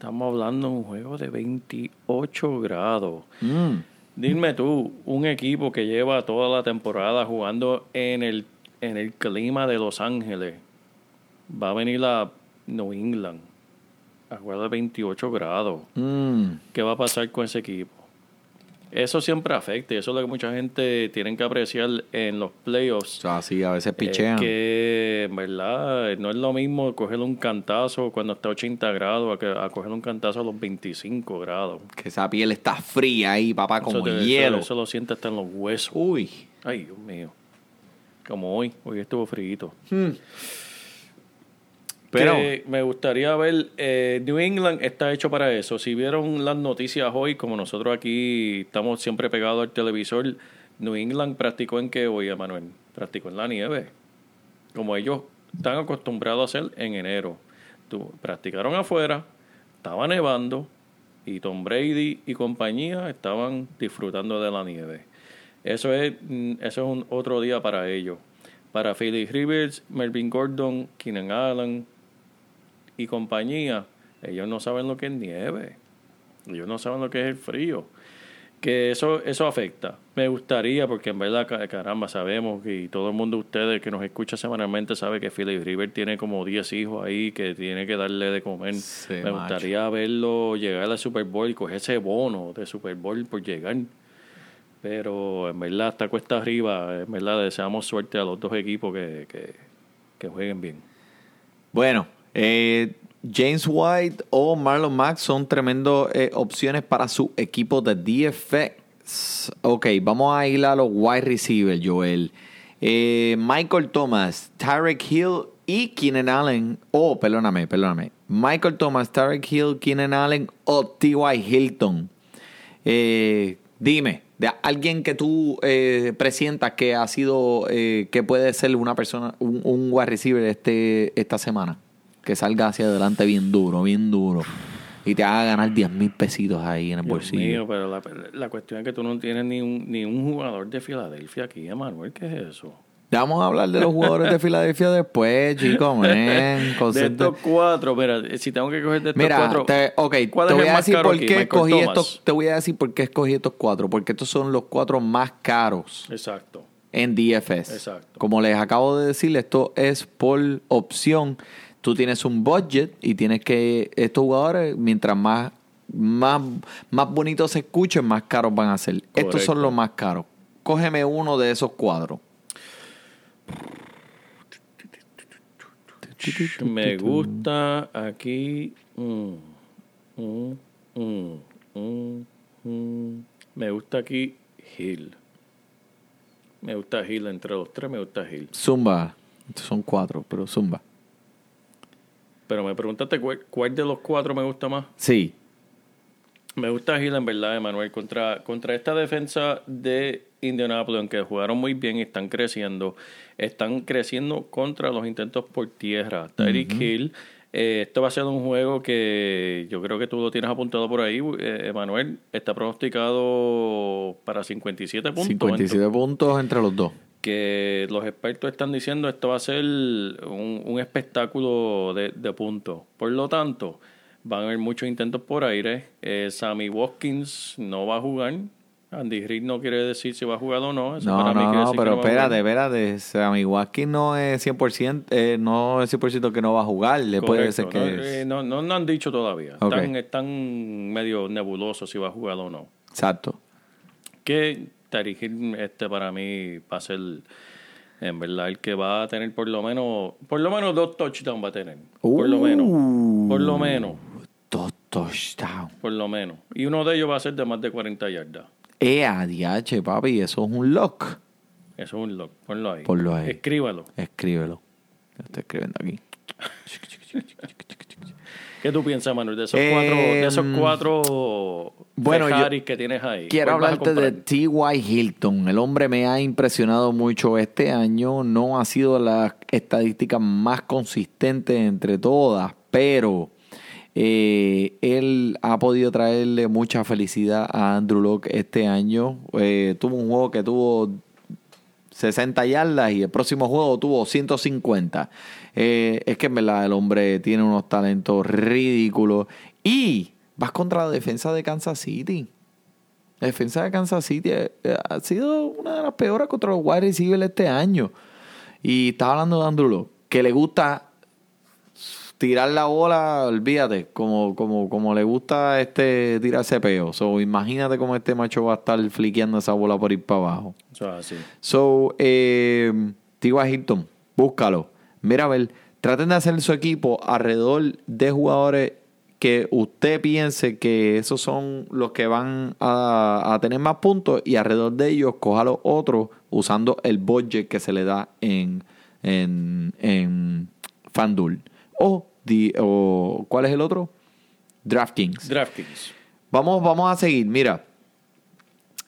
estamos hablando de un juego de 28 grados. Mm. Dime tú, un equipo que lleva toda la temporada jugando en el, en el clima de Los Ángeles, va a venir a New England a jugar de 28 grados. Mm. ¿Qué va a pasar con ese equipo? Eso siempre afecta y eso es lo que mucha gente tiene que apreciar en los playoffs. O sea, a veces Es pichean. que, en verdad, no es lo mismo coger un cantazo cuando está a 80 grados a, que, a coger un cantazo a los 25 grados. Que esa piel está fría ahí, papá, como eso, te- eso- hielo. Eso, lo sientes hasta en los huesos. Uy. Ay, Dios mío. Como hoy. Hoy estuvo frío. Pero- me gustaría ver, eh, New England está hecho para eso. Si vieron las noticias hoy, como nosotros aquí estamos siempre pegados al televisor, New England practicó en qué hoy, Emanuel? Practicó en la nieve. Como ellos están acostumbrados a hacer en enero. Tú, practicaron afuera, estaba nevando y Tom Brady y compañía estaban disfrutando de la nieve. Eso es, mm, eso es un otro día para ellos. Para Philip Rivers, Melvin Gordon, Keenan Allen y compañía, ellos no saben lo que es nieve. Ellos no saben lo que es el frío. Que eso, eso afecta. Me gustaría, porque en verdad, ca- caramba, sabemos que y todo el mundo de ustedes que nos escucha semanalmente sabe que Philip Rivers tiene como 10 hijos ahí que tiene que darle de comer. Sí, Me macho. gustaría verlo llegar al Super Bowl y coger ese bono de Super Bowl por llegar. Pero en verdad, hasta cuesta arriba, en verdad, deseamos suerte a los dos equipos que, que, que jueguen bien. Bueno, eh, James White o Marlon Mack son tremendas eh, opciones para su equipo de DFS. Ok, vamos a ir a los wide receivers, Joel. Eh, Michael Thomas, Tarek Hill y Keenan Allen. Oh, perdóname, perdóname. Michael Thomas, Tarek Hill, Keenan Allen o T.Y. Hilton. Eh, dime, de alguien que tú eh, presientas que ha sido, eh, que puede ser una persona, un, un wide receiver este, esta semana, que salga hacia adelante bien duro, bien duro, y te haga ganar 10 mil pesitos ahí en el Dios bolsillo. mío, pero la, la cuestión es que tú no tienes ni un, ni un jugador de Filadelfia aquí, Emanuel. ¿Qué es eso? Ya vamos a hablar de los jugadores de Filadelfia después, chicos, man. De estos cuatro, mira, si tengo que coger de estos Mira, cuatro. te, ok, ¿cuál te voy a decir por qué escogí Thomas. estos, te voy a decir por qué escogí estos cuatro, porque estos son los cuatro más caros Exacto. en DFS. Exacto. Como les acabo de decir, esto es por opción. Tú tienes un budget y tienes que estos jugadores mientras más más más bonitos se escuchen, más caros van a ser. Estos son los más caros. Cógeme uno de esos cuadros. Me gusta aquí. mm, mm, mm, mm, mm. Me gusta aquí Hill. Me gusta Hill entre los tres, me gusta Hill. Zumba. Estos son cuatro, pero Zumba. Pero me preguntaste cuál, cuál de los cuatro me gusta más. Sí. Me gusta Hill en verdad, Emanuel. Contra, contra esta defensa de Indianapolis, aunque jugaron muy bien y están creciendo, están creciendo contra los intentos por tierra. Tyreek Hill, eh, esto va a ser un juego que yo creo que tú lo tienes apuntado por ahí, eh, Emanuel. Está pronosticado para 57 puntos. 57 puntos entre los dos. Que los expertos están diciendo esto va a ser un, un espectáculo de, de puntos. Por lo tanto, van a haber muchos intentos por aire. Eh, Sammy Watkins no va a jugar. Andy Reid no quiere decir si va a jugar o no. Eso No, para mí no, quiere no, decir pero espérate, espérate. Sammy Watkins no es 100%, eh, no es 100% que no va a jugar. Le puede ser que... no, eh, no, no, no han dicho todavía. Están, están medio nebulosos si va a jugar o no. Exacto. que Tariq Hill, este para mí va a ser en verdad el que va a tener por lo menos por lo menos dos touchdowns va a tener por lo menos por lo menos Dos touchdowns. por lo menos y uno de ellos va a ser de más de 40 yardas Eh, ADH, papi, eso es un lock. eso es un lock ponlo ahí Ponlo ahí. escríbalo Escríbelo. Lo estoy escribiendo aquí. ¿qué tú piensas Manuel de esos Eh, cuatro de esos cuatro bueno, Ferraris que tienes ahí Quiero ¿Cuál vas a hablarte de? T.Y. Hilton. El hombre me ha impresionado mucho este año. No ha sido la estadística más consistente entre todas, pero eh, él ha podido traerle mucha felicidad a Andrew Locke este año. Eh, tuvo un juego que tuvo 60 yardas y el próximo juego tuvo 150. Eh, es que en verdad el hombre tiene unos talentos ridículos. Y vas contra la defensa de Kansas City. La defensa de Kansas City eh, ha sido una de las peores contra los wide receivers este año. Y estaba hablando de Andrew Luck, que le gusta tirar la bola, olvídate, como, como, como le gusta este tirarse peo. So, imagínate cómo este macho va a estar fliqueando esa bola por ir para abajo. Es así. So, eh, T.Y. Hilton, búscalo. Mira, a ver, traten de hacer su equipo alrededor de jugadores que usted piense que esos son los que van a, a tener más puntos y alrededor de ellos coja los otros usando el budget que se le da en, en, en FanDuel. O, o, ¿cuál es el otro? DraftKings. DraftKings. Vamos, vamos a seguir. Mira,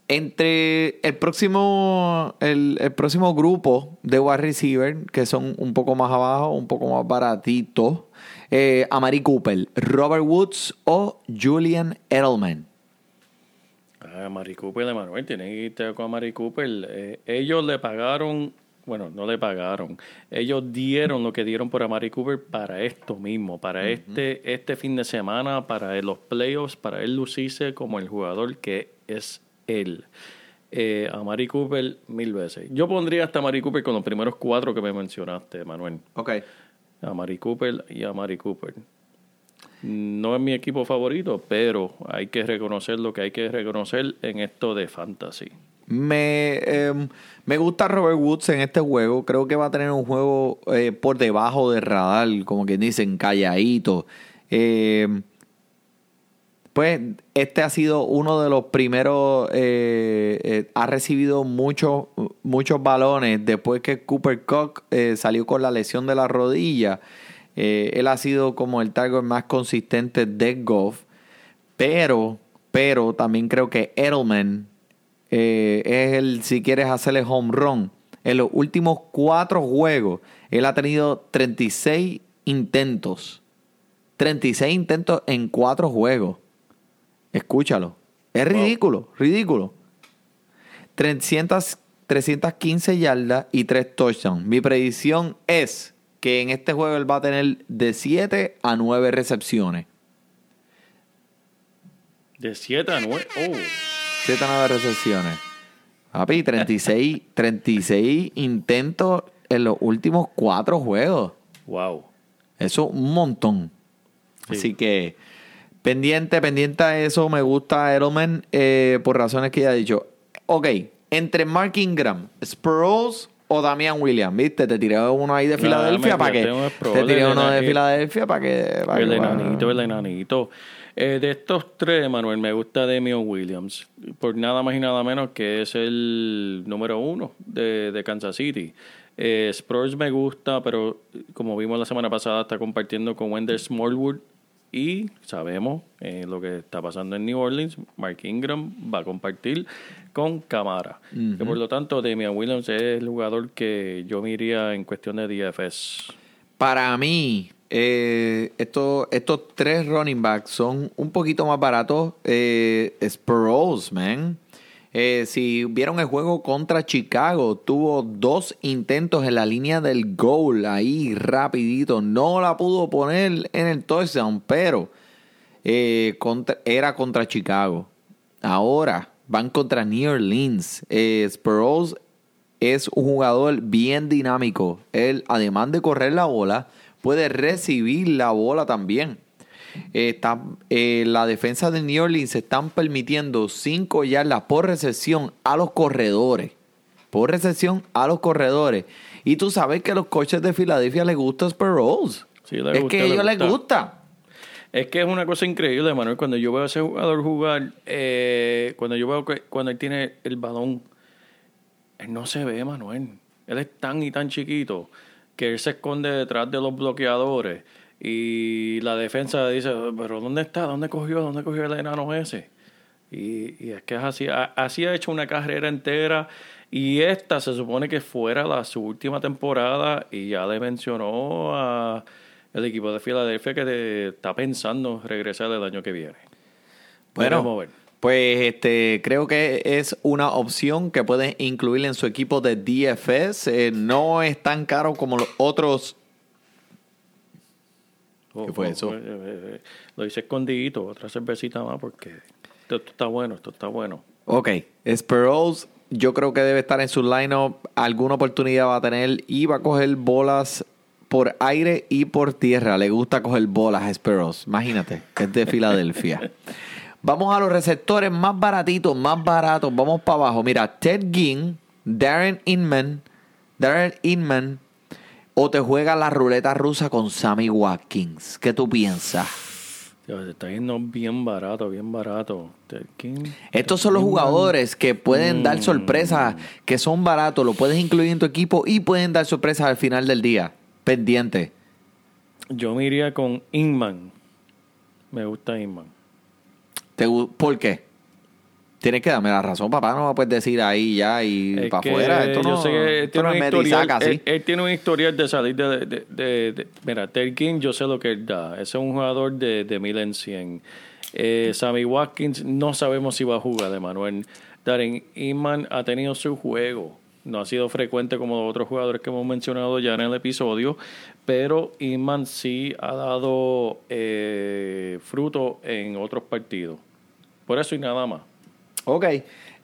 entre el próximo, el, el próximo grupo de wide receiver, que son un poco más abajo, un poco más baratitos, eh, Amari Cooper, Robert Woods o Julian Edelman. Ah, Mari Cooper, Emanuel, tiene que irte con Mari Cooper. Eh, ellos le pagaron, bueno, no le pagaron. Ellos dieron lo que dieron por Amari Cooper para esto mismo, para este, este fin de semana, para los playoffs, para él lucirse como el jugador que es él. Eh, a Mari Cooper mil veces. Yo pondría hasta a Mari Cooper con los primeros cuatro que me mencionaste, Manuel. Ok. A Mari Cooper y a Mari Cooper. No es mi equipo favorito, pero hay que reconocer lo que hay que reconocer en esto de fantasy. Me, eh, me gusta Robert Woods en este juego. Creo que va a tener un juego eh, por debajo del radar, como que dicen, calladito. Eh, pues este ha sido uno de los primeros, eh, eh, ha recibido muchos muchos balones después que Cooper Cook salió con la lesión de la rodilla. Él ha sido como el target más consistente de Goff, pero, pero también creo que Edelman eh, es el, si quieres hacerle home run. En los últimos cuatro juegos, él ha tenido 36 intentos. 36 intentos en cuatro juegos. Escúchalo. Es ridículo, ridículo. 300, 315 yardas y 3 touchdowns. Mi predicción es que en este juego él va a tener de 7 a 9 recepciones. De 7 a 9. Oh, 7 a 9 recepciones. Papi, 36, 36 intentos en los últimos cuatro juegos. wow. Eso un montón. Sí. Así que pendiente, pendiente a eso, me gusta Edelman eh, por razones que ya he dicho. Ok, entre Mark Ingram, Sproles o Damian Williams, ¿viste? Te tiré uno ahí de Filadelfia para que... Te tiré uno de la- Filadelfia para que... para El que- enanito, el enanito. Eh, de estos tres, Manuel, me gusta Damian Williams. Por nada más y nada menos que es el número uno de, de Kansas City. Eh, Spurs me gusta, pero como vimos la semana pasada, está compartiendo con Wendell Smallwood. Y sabemos eh, lo que está pasando en New Orleans. Mark Ingram va a compartir con Camara. Que por lo tanto, Damian Williams es el jugador que yo me iría en cuestión de DFS. Para mí, eh, estos, estos tres running backs son un poquito más baratos. Eh, Sproles, man. Eh, si vieron el juego contra Chicago, tuvo dos intentos en la línea del goal ahí rapidito. No la pudo poner en el touchdown, pero eh, contra- era contra Chicago. Ahora van contra New Orleans. Eh, Sproles es un jugador bien dinámico. Él, además de correr la bola, puede recibir la bola también. Eh, está, eh, la defensa de New Orleans están permitiendo 5 yardas por recepción a los corredores. Por recepción a los corredores. Y tú sabes que a los coches de Filadelfia les gusta Sproles. Sí, es gusta, que a ellos les gusta. gusta. Es que es una cosa increíble, Manuel. Cuando yo veo a ese jugador jugar, eh, cuando yo veo que cuando él tiene el balón, él no se ve, Manuel. Él es tan y tan chiquito que él se esconde detrás de los bloqueadores y la defensa dice, pero ¿dónde está? ¿Dónde cogió? ¿Dónde cogió el enano ese? Y, y es que es así. A- Así ha hecho una carrera entera y esta se supone que fuera la, su última temporada y ya le mencionó a el equipo de Filadelfia que te- está pensando regresar el año que viene. Bueno, ver. Pues este creo que es una opción que pueden incluir en su equipo de DFS. Eh, no es tan caro como los otros. ¿Qué fue eso? eh, eh, Lo hice escondidito, otra cervecita más porque esto, esto está bueno, esto está bueno. Ok, Sproles yo creo que debe estar en su lineup. Alguna oportunidad va a tener y va a coger bolas por aire y por tierra. Le gusta coger bolas a Sparrows. Imagínate, que es de Filadelfia. Vamos a los receptores más baratitos, más baratos. Vamos para abajo. Mira, Ted Ginn, Darren Inman, Darren Inman, o te juega la ruleta rusa con Sammy Watkins. ¿Qué tú piensas? Dios, está yendo bien barato, bien barato. Ted King, Estos son los jugadores que pueden dar sorpresas, que son baratos, lo puedes incluir en tu equipo y pueden dar sorpresas al final del día. Pendiente. Yo me iría con Inman. Me gusta Inman. ¿Te gu- ¿Por qué? Tienes que darme la razón, papá. No me puedes decir ahí ya y Es para afuera. Esto no, yo sé que él tiene, no un es meter y historial, saca, ¿sí? él, él tiene un historial de salir de... de, de- de- de- mira, Ted King, yo sé lo que él da. Ese es un jugador de, de mil en cien. Eh, Sammy Watkins, no sabemos si va a jugar, Emanuel. Darren Inman ha tenido su juego. No ha sido frecuente como los otros jugadores que hemos mencionado ya en el episodio, pero Inman sí ha dado eh, fruto en otros partidos. Por eso y nada más. Ok.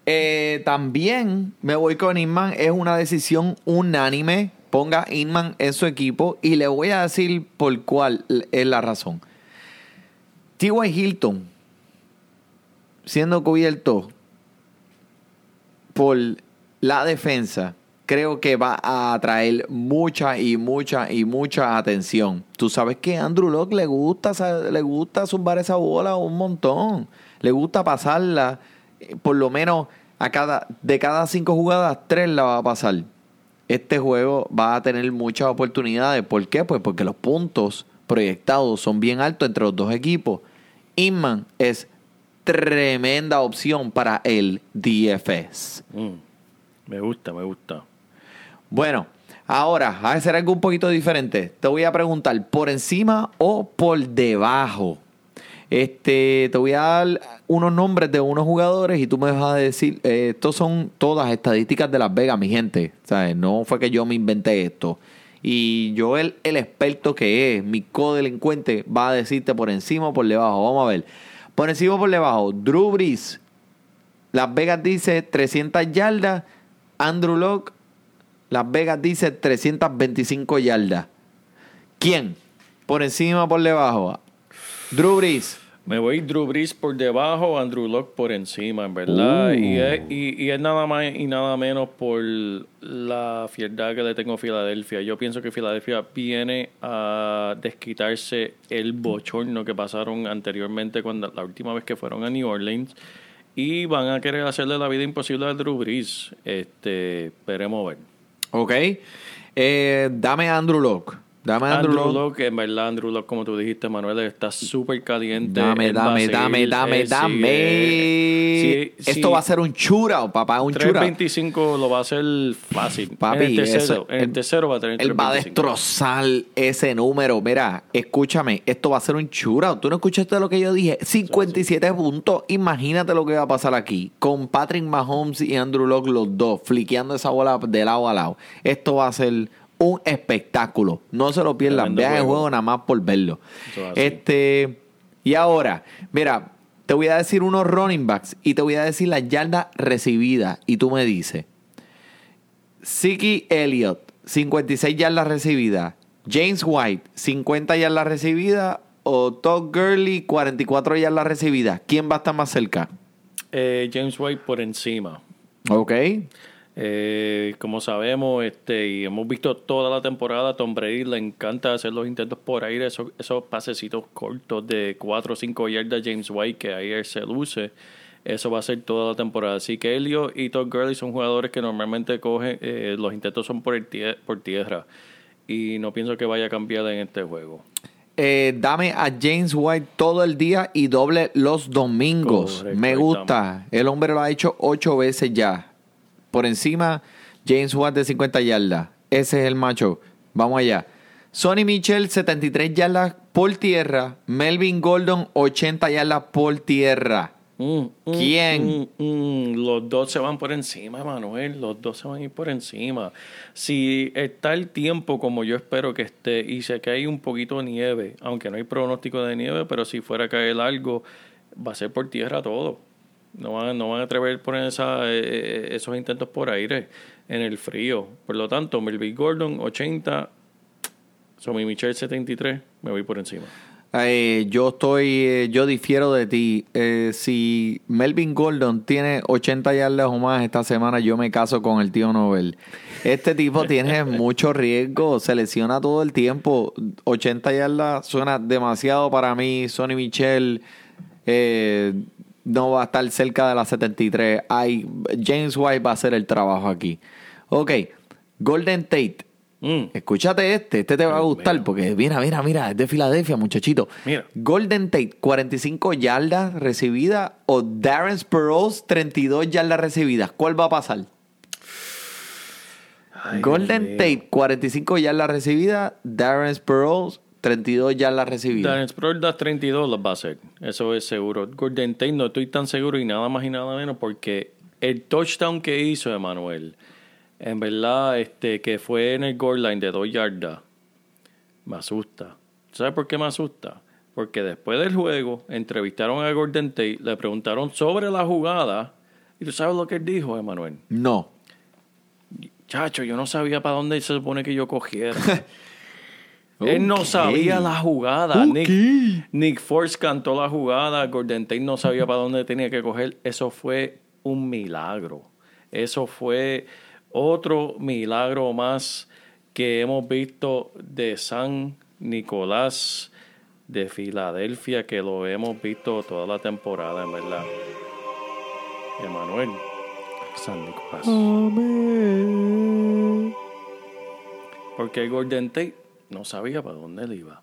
Eh, también me voy con Inman. Es una decisión unánime. Ponga Inman en su equipo y le voy a decir por cuál es la razón. T.Y. Hilton, siendo cubierto por la defensa, creo que va a atraer mucha y mucha y mucha atención. Tú sabes que Andrew Locke le gusta, le gusta zumbar esa bola un montón. Le gusta pasarla, eh, por lo menos a cada, de cada cinco jugadas, tres la va a pasar. Este juego va a tener muchas oportunidades. ¿Por qué? Pues porque los puntos proyectados son bien altos entre los dos equipos. Inman es tremenda opción para el DFS. Mm. Me gusta, me gusta. Bueno, ahora, a hacer algo un poquito diferente. Te voy a preguntar, ¿por encima o por debajo? Este, te voy a dar unos nombres de unos jugadores y tú me vas a decir, eh, estos son todas estadísticas de Las Vegas, mi gente. ¿Sabes? No fue que yo me inventé esto. Y yo, el, el experto que es, mi codelincuente, va a decirte por encima o por debajo. Vamos a ver. Por encima o por debajo, Drew Brees, Las Vegas dice 300 yardas. Andrew Locke, Las Vegas dice 325 yardas. ¿Quién? Por encima o por debajo. Drew Brees. Me voy Drew Brees por debajo, Andrew Locke por encima, en verdad. Uh. Y, es, y, y es nada más y nada menos por la fieldad que le tengo a Filadelfia. Yo pienso que Filadelfia viene a desquitarse el bochorno que pasaron anteriormente cuando la última vez que fueron a New Orleans. Y van a querer hacerle la vida imposible a Drew Brees. Este, veremos ver. Ok. Eh, dame Andrew Locke. Dame a Andrew, Andrew Locke. Locke, en verdad, Andrew Locke, como tú dijiste, Manuel, está súper caliente. Dame, dame, dame, dame, él dame. sigue- sí, Esto sí. va a ser un chura, papá, un chura. 3.25 lo va a hacer fácil. Papi, en el tercero, eso- en el tercero va a tener Él va a 3.25. destrozar ese número. Mira, escúchame, esto va a ser un chura. ¿Tú no escuchaste lo que yo dije? 57 puntos. Imagínate lo que va a pasar aquí. Con Patrick Mahomes y Andrew Locke los dos, fliqueando esa bola de lado a lado. Esto va a ser un espectáculo. No se lo pierdan. Vean el juego. nada más por verlo. Este, y ahora, mira, te voy a decir unos running backs y te voy a decir las yardas recibidas. Y tú me dices, Siki Elliott, 56 yardas recibidas. James White, 50 yardas recibidas. O Todd Gurley, 44 yardas recibidas. ¿Quién va a estar más cerca? Eh, James White por encima. Ok. Eh, como sabemos, este, y hemos visto toda la temporada, Tom Brady le encanta hacer los intentos por aire, esos, esos pasecitos cortos de 4 o 5 yardas James White, que ahí se luce. Eso va a ser toda la temporada. Así que Elio y Todd Gurley son jugadores que normalmente cogen, eh, los intentos son por, el tie- por tierra. Y no pienso que vaya a cambiar en este juego. Eh, dame a James White todo el día y doble los domingos. Correcto, Me gusta. El hombre lo ha hecho ocho veces ya. Por encima, James White de 50 yardas. Ese es el macho. Vamos allá. Sonny Michel, 73 yardas por tierra. Melvin Gordon, 80 yardas por tierra. Mm, mm, ¿Quién? mm. Los dos se van por encima, Manuel. Los dos se van a ir por encima. Si está el tiempo como yo espero que esté y se cae un poquito de nieve, aunque no hay pronóstico de nieve, pero si fuera a caer algo, va a ser por tierra todo. No van, no van a atrever a poner esa, eh, esos intentos por aire en el frío. Por lo tanto, Melvin Gordon, 80, So, mi Michelle 73, me voy por encima. Eh, yo estoy, eh, yo difiero de ti. Eh, si Melvin Gordon tiene 80 yardas o más esta semana, yo me caso con el tío Nobel. Este tipo tiene mucho riesgo, se lesiona todo el tiempo. 80 yardas suena demasiado para mí. Sonny Michel eh, no va a estar cerca de las 73. Hay, James White va a hacer el trabajo aquí. Ok, Golden Tate. Mm. Escúchate este, este te va a gustar porque mira, mira, mira, es de Filadelfia, muchachito. Mira. Golden Tate, 45 yardas recibidas o Darren Sproles, 32 yardas recibidas. ¿Cuál va a pasar? Ay, Golden. Tate, 45 yardas recibidas, Darren Sproles, 32 yardas recibidas. Darren Sproles das 32 las va a hacer. Eso es seguro. Golden Tate no estoy tan seguro y nada más y nada menos porque el touchdown que hizo Emanuel, en verdad, este, que fue en el goal line de 2 yardas, me asusta. ¿Sabes por qué me asusta? Porque después del juego entrevistaron a Golden Tate, le preguntaron sobre la jugada y tú sabes lo que él dijo, Emanuel. No. Chacho, yo no sabía para dónde se supone que yo cogiera. Él no sabía la jugada. Nick, Nick Force cantó la jugada. Gordon Tate no sabía para dónde tenía que coger. Eso fue un milagro. Eso fue otro milagro más que hemos visto de San Nicolás de Filadelfia, que lo hemos visto toda la temporada, en verdad. Emanuel, San Nicolás. Porque el Golden Tate no sabía para dónde él iba.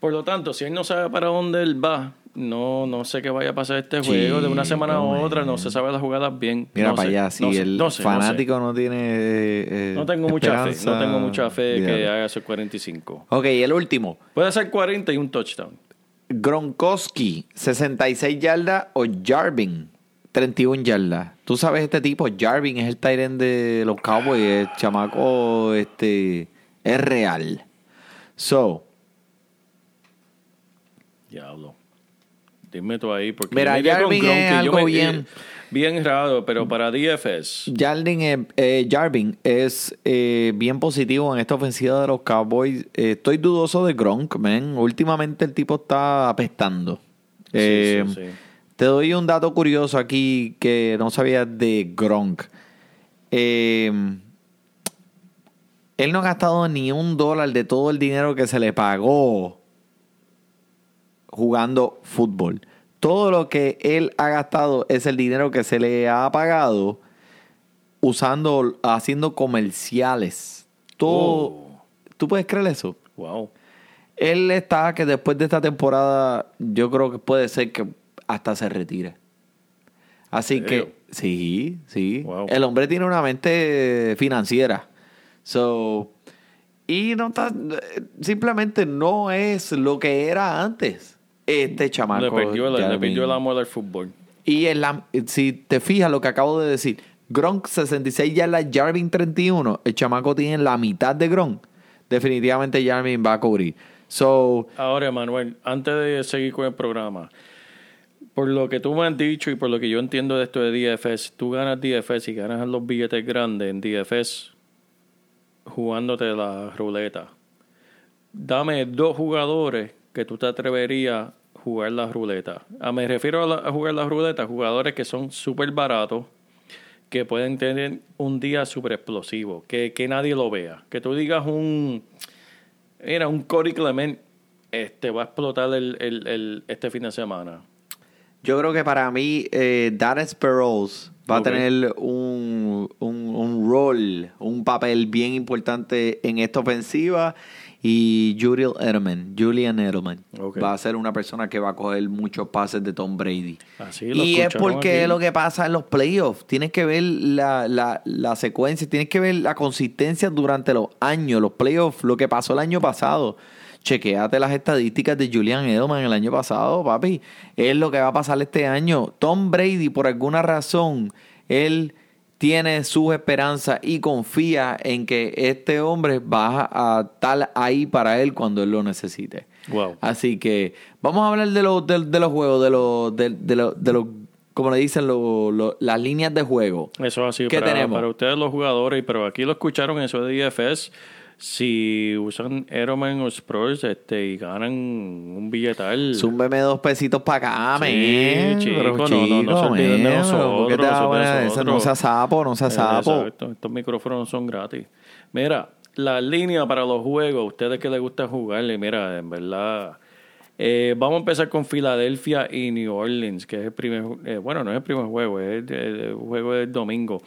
Por lo tanto, si él no sabe para dónde él va, no, no sé qué vaya a pasar este Sí, juego. De una semana a otra, no se sabe las jugadas bien. Mira No para sé, allá, si no el no sé. fanático no, tiene. eh, No tengo mucha fe, no tengo mucha fe que olvídalo. haga esos 45. Ok, el último. Puede ser 40 y un touchdown. Gronkowski, 66 yardas o Jarvin, 31 yardas. Tú sabes este tipo, Jarvin es el Tyrant de los Cowboys, el chamaco este es real. So, Diablo. Dime tú ahí, porque Mira, yo con Jarvin es y yo algo me- bien- Bien raro, pero para DFS. Jarvin, eh, eh, Jarvin es eh, bien positivo en esta ofensiva de los Cowboys. Eh, estoy dudoso de Gronk, man. Últimamente el tipo está apestando. Sí, Eh, sí, sí. Te doy un dato curioso aquí que no sabía de Gronk. Eh, él no ha gastado ni un dólar de todo el dinero que se le pagó jugando fútbol. Todo lo que él ha gastado es el dinero que se le ha pagado usando, haciendo comerciales. Todo, Oh. ¿Tú puedes creer eso? Wow. Él está que después de esta temporada, yo creo que puede ser que hasta se retire. Así que, sí, sí. Wow. El hombre tiene una mente financiera. So, y no está, simplemente no es lo que era antes. Este chamaco. Le perdió, el, le perdió el amor al fútbol. Y en la- si te fijas lo que acabo de decir, Gronk 66 yardas, Jarvin 31, el chamaco tiene la mitad de Gronk. Definitivamente Jarvin va a cubrir. So, Ahora, Manuel, antes de seguir con el programa, por lo que tú me has dicho y por lo que yo entiendo de esto de DFS, tú ganas DFS y ganas los billetes grandes en DFS jugándote la ruleta. Dame dos jugadores que tú te atreverías a jugar la ruleta. Ah, me refiero a, a jugar la ruleta, jugadores que son súper baratos, que pueden tener un día súper explosivo, que, que nadie lo vea. Que tú digas un... Mira, un Cory Clement este, va a explotar el, el- el- este fin de semana. yo creo que para mí, eh, Sproles va a tener un, un, un rol, un papel bien importante en esta ofensiva. Y Julian Edelman, Julian Edelman va a ser una persona que va a coger muchos pases de Tom Brady. Así lo y es porque aquí. lo que pasa en los playoffs. Tienes que ver la, la, la secuencia, tienes que ver la consistencia durante los años, los playoffs, lo que pasó el año pasado. Chequéate las estadísticas de Julian Edelman el año pasado, papi. Es lo que va a pasar este año. Tom Brady, por alguna razón, él tiene sus esperanzas y confía en que este hombre va a estar ahí para él cuando él lo necesite. Wow. Así que vamos a hablar de los, de, de los juegos, de los, de, de los, de los, como le dicen, los- las líneas de juego. Eso ¿Qué para, tenemos? para ustedes los jugadores, pero aquí lo escucharon eso de DFS. Si usan Aeroman o Spurs este, y ganan un billetal. Zúmbeme dos pesitos para acá, Sí, men. chico, Pero, no, no, no se olviden de men, pero ¿por qué te nosotros, nosotros. No sea sapo, no sea Eh, sapo. exacto, Estos micrófonos son gratis. Mira, la línea para los juegos, ustedes que les gusta jugarle, mira, en verdad. eh, vamos a empezar con Filadelfia y New Orleans, que es el primer, eh, bueno, no es el primer juego, es el, el juego del domingo.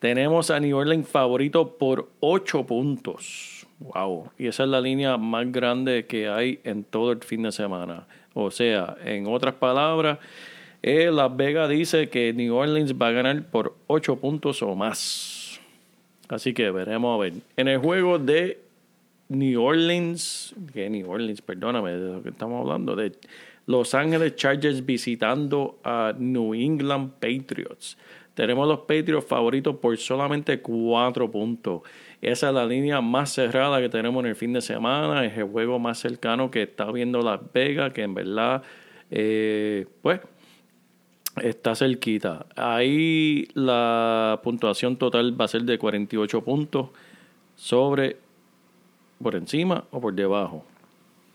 Tenemos a New Orleans favorito por 8 puntos. Wow. Y esa es la línea más grande que hay en todo el fin de semana. O sea, en otras palabras, eh, Las Vegas dice que New Orleans va a ganar por 8 puntos o más. Así que veremos a ver. En el juego de New Orleans, que New Orleans, perdóname, de lo que estamos hablando, de Los Ángeles Chargers visitando a New England Patriots. Tenemos los Patriots favoritos por solamente 4 puntos. Esa es la línea más cerrada que tenemos en el fin de semana. Es el juego más cercano que está viendo Las Vegas, que en verdad, eh, pues, está cerquita. Ahí la puntuación total va a ser de 48 puntos sobre, por encima o por debajo.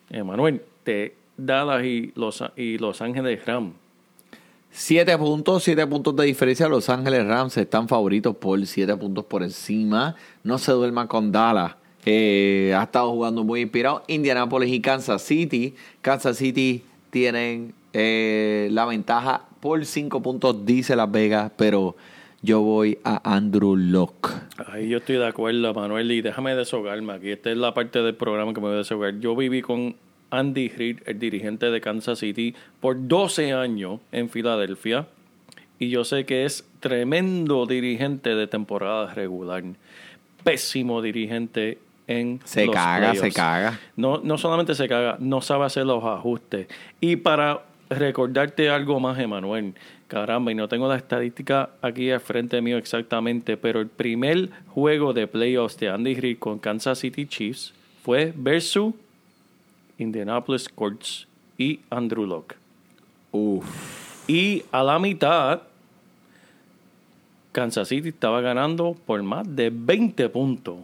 Emanuel, de Dallas y Los, y Los Ángeles Rams. Siete puntos, siete puntos de diferencia. Los Ángeles Rams están favoritos por siete puntos por encima. No se duerma con Dallas. Eh, ha estado jugando muy inspirado. Indianapolis y Kansas City. Kansas City tienen eh, la ventaja por cinco puntos, dice Las Vegas, pero yo voy a Andrew Locke. Ahí yo estoy de acuerdo, Manuel, y déjame deshogarme aquí. Esta es la parte del programa que me voy a deshogar. Yo viví con Andy Reid, el dirigente de Kansas City, por 12 años en Filadelfia. Y yo sé que es tremendo dirigente de temporada regular. Pésimo dirigente en Se los caga, se playoffs. caga. No, no solamente se caga, no sabe hacer los ajustes. Y para recordarte algo más, Emanuel, caramba, y no tengo la estadística aquí al frente mío exactamente, pero el primer juego de playoffs de Andy Reid con Kansas City Chiefs fue versus Indianapolis Colts y Andrew Locke. Uf. Y a la mitad, Kansas City estaba ganando por más de 20 puntos.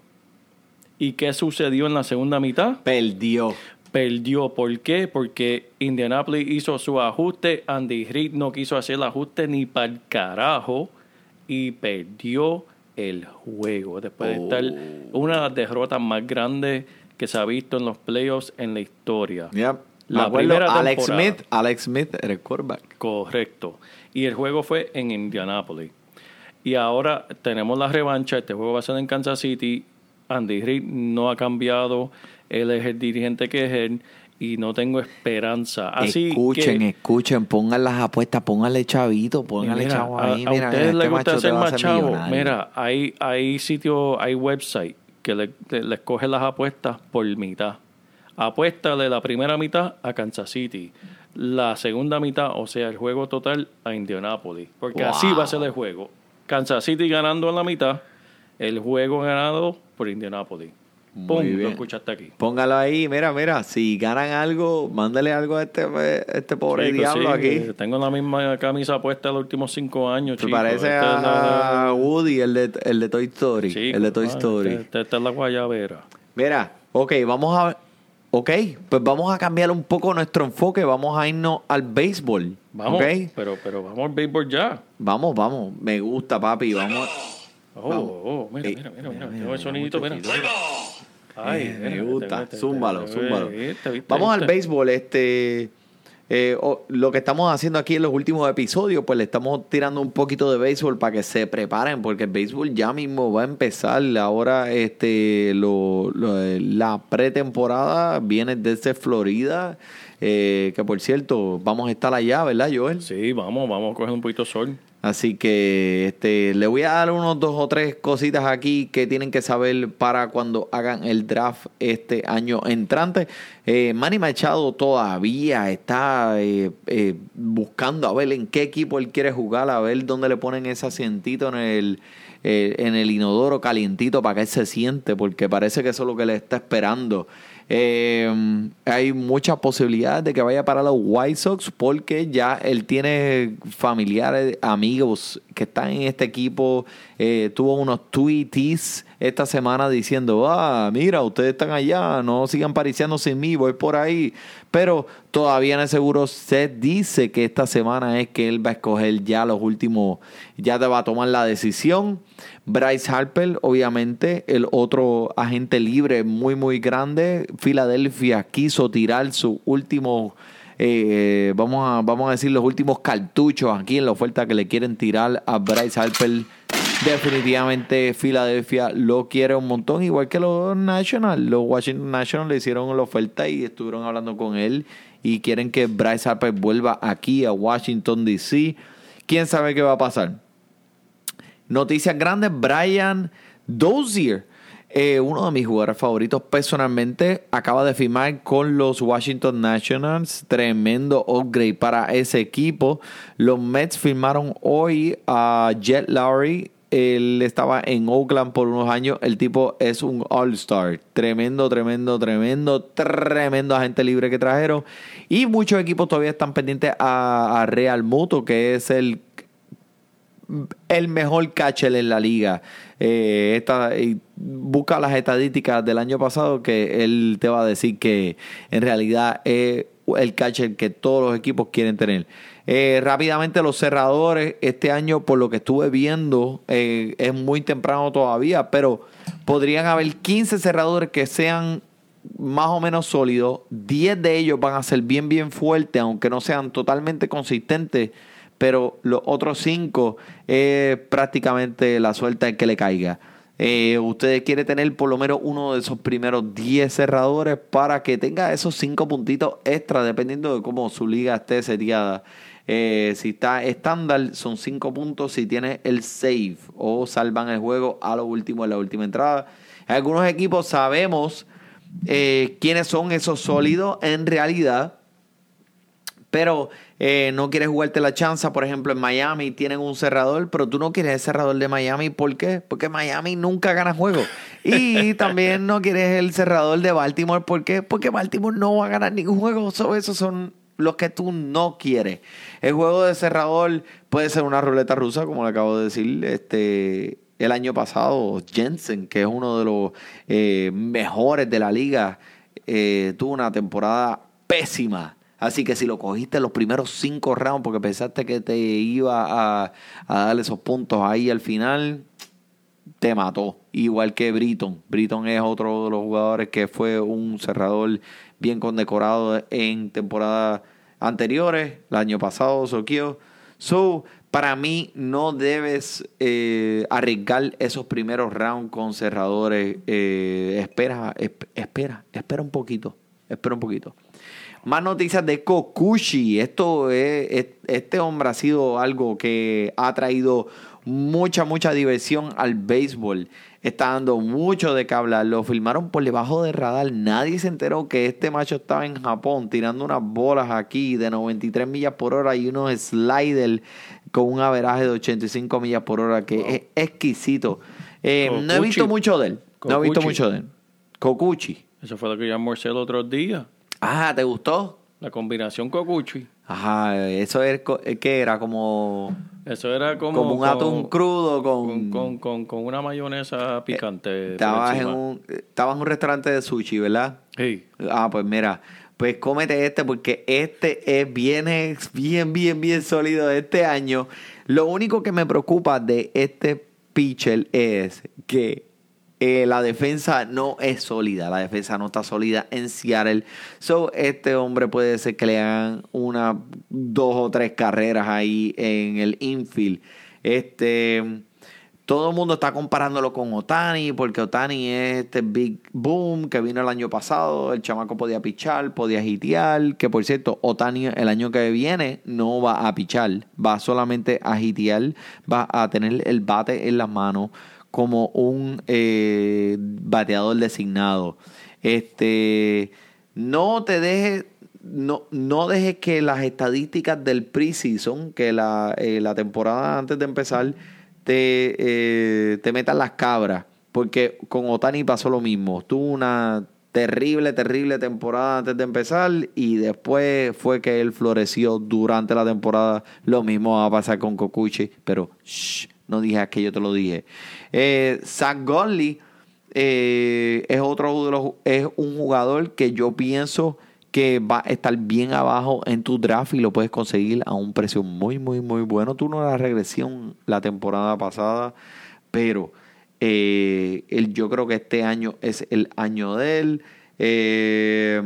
¿Y qué sucedió en la segunda mitad? Perdió. perdió. ¿Por qué? Porque Indianapolis hizo su ajuste, Andy Reid no quiso hacer el ajuste ni para el carajo y perdió el juego. Después de estar una de las derrotas más grandes que se ha visto en los playoffs en la historia. Yep. La acuerdo, primera Alex temporada. Smith, Alex Smith era el quarterback. Correcto. Y el juego fue en Indianapolis. Y ahora tenemos la revancha. Este juego va a ser en Kansas City. Andy Reid no ha cambiado. Él es el dirigente que es él. Y no tengo esperanza. Así escuchen, que, escuchen, pongan las apuestas, pónganle chavito, pónganle mira, chavo a, ahí. a mira, ustedes este les gusta hacer a más chavo. millonario. Mira, hay, hay sitios, hay website que le, le- les coge las apuestas por mitad. Apuéstale la primera mitad a Kansas City. La segunda mitad, o sea, el juego total a Indianapolis. Porque así va a ser el juego. Kansas City ganando en la mitad, el juego ganado por Indianapolis. Muy Pum, bien. lo escuchaste aquí. Póngalo ahí, mira, mira, si ganan algo, mándale algo a este, a este pobre Chico, diablo sí, aquí. eh, Tengo la misma camisa puesta los últimos cinco años, chico. parece Esta es la- a Woody, el de, el de Toy Story. Chico, el de Toy ah, Story. Esta, esta es la guayabera. Mira, ok, vamos a... Ok, pues vamos a cambiar un poco nuestro enfoque, vamos a irnos al béisbol. Vamos, ok. pero, pero vamos al béisbol ya. Vamos, vamos, me gusta, papi, vamos. Oh, oh, mira, Ey, mira, mira, mira, mira, tengo el sonidito, mira. Ay, Eh, me gusta. Zúmbalo, zúmbalo. Vamos al béisbol. Este, eh, lo que estamos haciendo aquí en los últimos episodios, pues le estamos tirando un poquito de béisbol para que se preparen, porque el béisbol ya mismo va a empezar. Ahora, este, lo, lo- la pretemporada viene desde Florida, eh, que por cierto, vamos a estar allá, ¿verdad, Joel? Sí, vamos, vamos a coger un poquito de sol. Así que este, le voy a dar unos dos o tres cositas aquí que tienen que saber para cuando hagan el draft este año entrante. Eh, Manny Machado todavía está eh, eh, buscando a ver en qué equipo él quiere jugar, a ver dónde le ponen ese asientito en el, eh, en el inodoro calientito para que él se siente, porque parece que eso es lo que le está esperando Eh, hay muchas posibilidades de que vaya para los White Sox porque ya él tiene familiares, amigos que están en este equipo. Eh, tuvo unos tweets esta semana diciendo, ah, mira, ustedes están allá, no sigan pariciando sin mí, voy por ahí. Pero todavía en el seguro se dice que esta semana es que él va a escoger ya los últimos, ya te va a tomar la decisión. Bryce Harper, obviamente, el otro agente libre muy, muy grande. Filadelfia quiso tirar su último, eh, vamos, a, vamos a decir, los últimos cartuchos aquí en la oferta que le quieren tirar a Bryce Harper. Definitivamente Filadelfia lo quiere un montón, igual que los Nationals. Los Washington Nationals le hicieron la oferta y estuvieron hablando con él y quieren que Bryce Harper vuelva aquí a Washington DC. ¿Quién sabe qué va a pasar? Noticias grandes, Brian Dozier, eh, uno de mis jugadores favoritos personalmente, acaba de firmar con los Washington Nationals. Tremendo upgrade para ese equipo. Los Mets firmaron hoy a Jet Lowry. Él estaba en Oakland por unos años. El tipo es un All-Star. Tremendo, tremendo, tremendo, tremendo agente libre que trajeron. Y muchos equipos todavía están pendientes a, a Real Muto, que es el el mejor catcher en la liga. Eh, esta, busca las estadísticas del año pasado que él te va a decir que en realidad es el catcher que todos los equipos quieren tener. Eh, rápidamente los cerradores, este año por lo que estuve viendo, eh, es muy temprano todavía, pero podrían haber 15 cerradores que sean más o menos sólidos, 10 de ellos van a ser bien, bien fuertes, aunque no sean totalmente consistentes pero los otros cinco es prácticamente la suerte en que le caiga. Eh, usted quiere tener por lo menos uno de esos primeros 10 cerradores para que tenga esos cinco puntitos extra, dependiendo de cómo su liga esté seteada. Eh, si está estándar, son cinco puntos. Si tiene el save o salvan el juego a lo último, en la última entrada. algunos equipos sabemos eh, quiénes son esos sólidos en realidad, pero eh, no quieres jugarte la chanza, por ejemplo, en Miami tienen un cerrador, pero tú no quieres el cerrador de Miami, ¿por qué? Porque Miami nunca gana juego. Y también no quieres el cerrador de Baltimore, ¿por qué? Porque Baltimore no va a ganar ningún juego. esos son los que tú no quieres. El juego de cerrador puede ser una ruleta rusa, como le acabo de decir, este el año pasado, Jensen, que es uno de los eh, mejores de la liga, eh, tuvo una temporada pésima Así que si lo cogiste los primeros cinco rounds porque pensaste que te iba a, a esos puntos ahí al final, te mató. Igual que Britton. Britton es otro de los jugadores que fue un cerrador bien condecorado en temporadas anteriores, el año pasado, Sokio. So, para mí no debes eh, arriesgar esos primeros rounds con cerradores. Eh, espera, espera, espera un poquito. Espera un poquito. Más noticias de Kokushi. Esto es, este hombre ha sido algo que ha traído mucha, mucha diversión al béisbol. Está dando mucho de qué hablar. Lo filmaron por debajo de radar. Nadie se enteró que este macho estaba en Japón tirando unas bolas aquí de 93 millas por hora y unos sliders con un averaje de 85 millas por hora que es exquisito. Eh, no he visto mucho de él. No he visto mucho de él. Kokuchi. Eso fue lo que yo almorcé el otro día. Ah, ¿te gustó? La combinación cocuchi. Ajá, eso es que era como eso era como como un atún crudo con con, con, con una mayonesa picante. Estabas en un estabas en un restaurante de sushi, ¿verdad? Sí. Ah, pues mira, pues cómete este porque este es bien bien bien bien sólido este año. Lo único que me preocupa de este pitcher es que eh, la defensa no es sólida, la defensa no está sólida en Seattle. So, este hombre puede ser que le hagan una, dos o tres carreras ahí en el infield. Este, todo el mundo está comparándolo con Otani, porque Otani es este big boom que vino el año pasado. El chamaco podía pichar, podía hitear. Que por cierto, Otani el año que viene no va a pichar, va solamente a hitear, va a tener el bate en las manos como un eh, bateador designado. Este, no te dejes, no, no dejes que las estadísticas del preseason, que la, eh, la temporada antes de empezar, te, eh, te metan las cabras. Porque con Otani pasó lo mismo. Tuvo una terrible, terrible temporada antes de empezar y después fue que él floreció durante la temporada. Lo mismo va a pasar con Kokuchi, pero shh, no dije que yo te lo dije. Eh, Zach Gunley eh, es otro de los, es un jugador que yo pienso que va a estar bien abajo en tu draft y lo puedes conseguir a un precio muy, muy, muy bueno. Tú no la regresión la temporada pasada, pero eh, yo creo que este año es el año de él. Eh,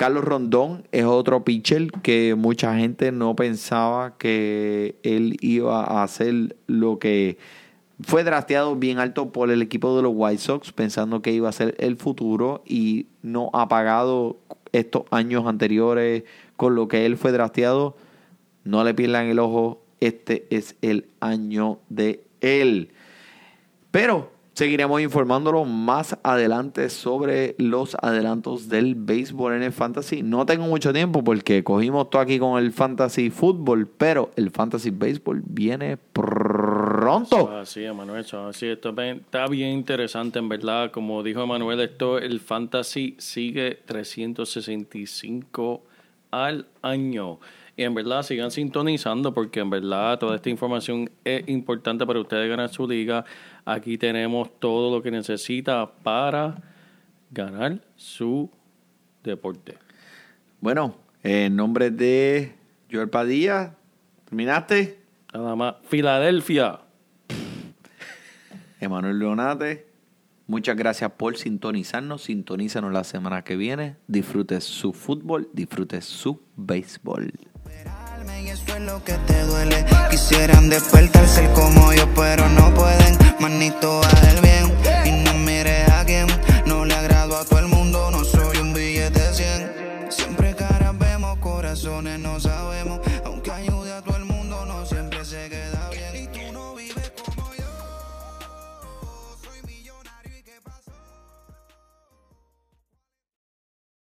Carlos Rondón es otro pitcher que mucha gente no pensaba que él iba a hacer lo que fue drafteado bien alto por el equipo de los White Sox, pensando que iba a ser el futuro y no ha pagado estos años anteriores con lo que él fue drafteado. No le pierdan el ojo, este es el año de él. Pero seguiremos informándolo más adelante sobre los adelantos del béisbol en el fantasy. No tengo mucho tiempo porque cogimos todo aquí con el fantasy fútbol, pero el fantasy béisbol viene pronto. Así, Emanuel, así. Esto está bien interesante, en verdad. Como dijo Emanuel, esto, el fantasy sigue 365 al año. Y en verdad sigan sintonizando porque en verdad toda esta información es importante para ustedes ganar su liga. Aquí tenemos todo lo que necesita para ganar su deporte. Bueno, en nombre de Joel Padilla, ¿terminaste? Nada más. Filadelfia. Emanuel Leonate, muchas gracias por sintonizarnos. Sintonízanos la semana que viene. Disfrute su fútbol, disfrute su béisbol y eso es lo que te duele. Quisieran despertarse como yo, pero no pueden. Manito, haz el bien y no mires a quien no le agrado a todo el mundo.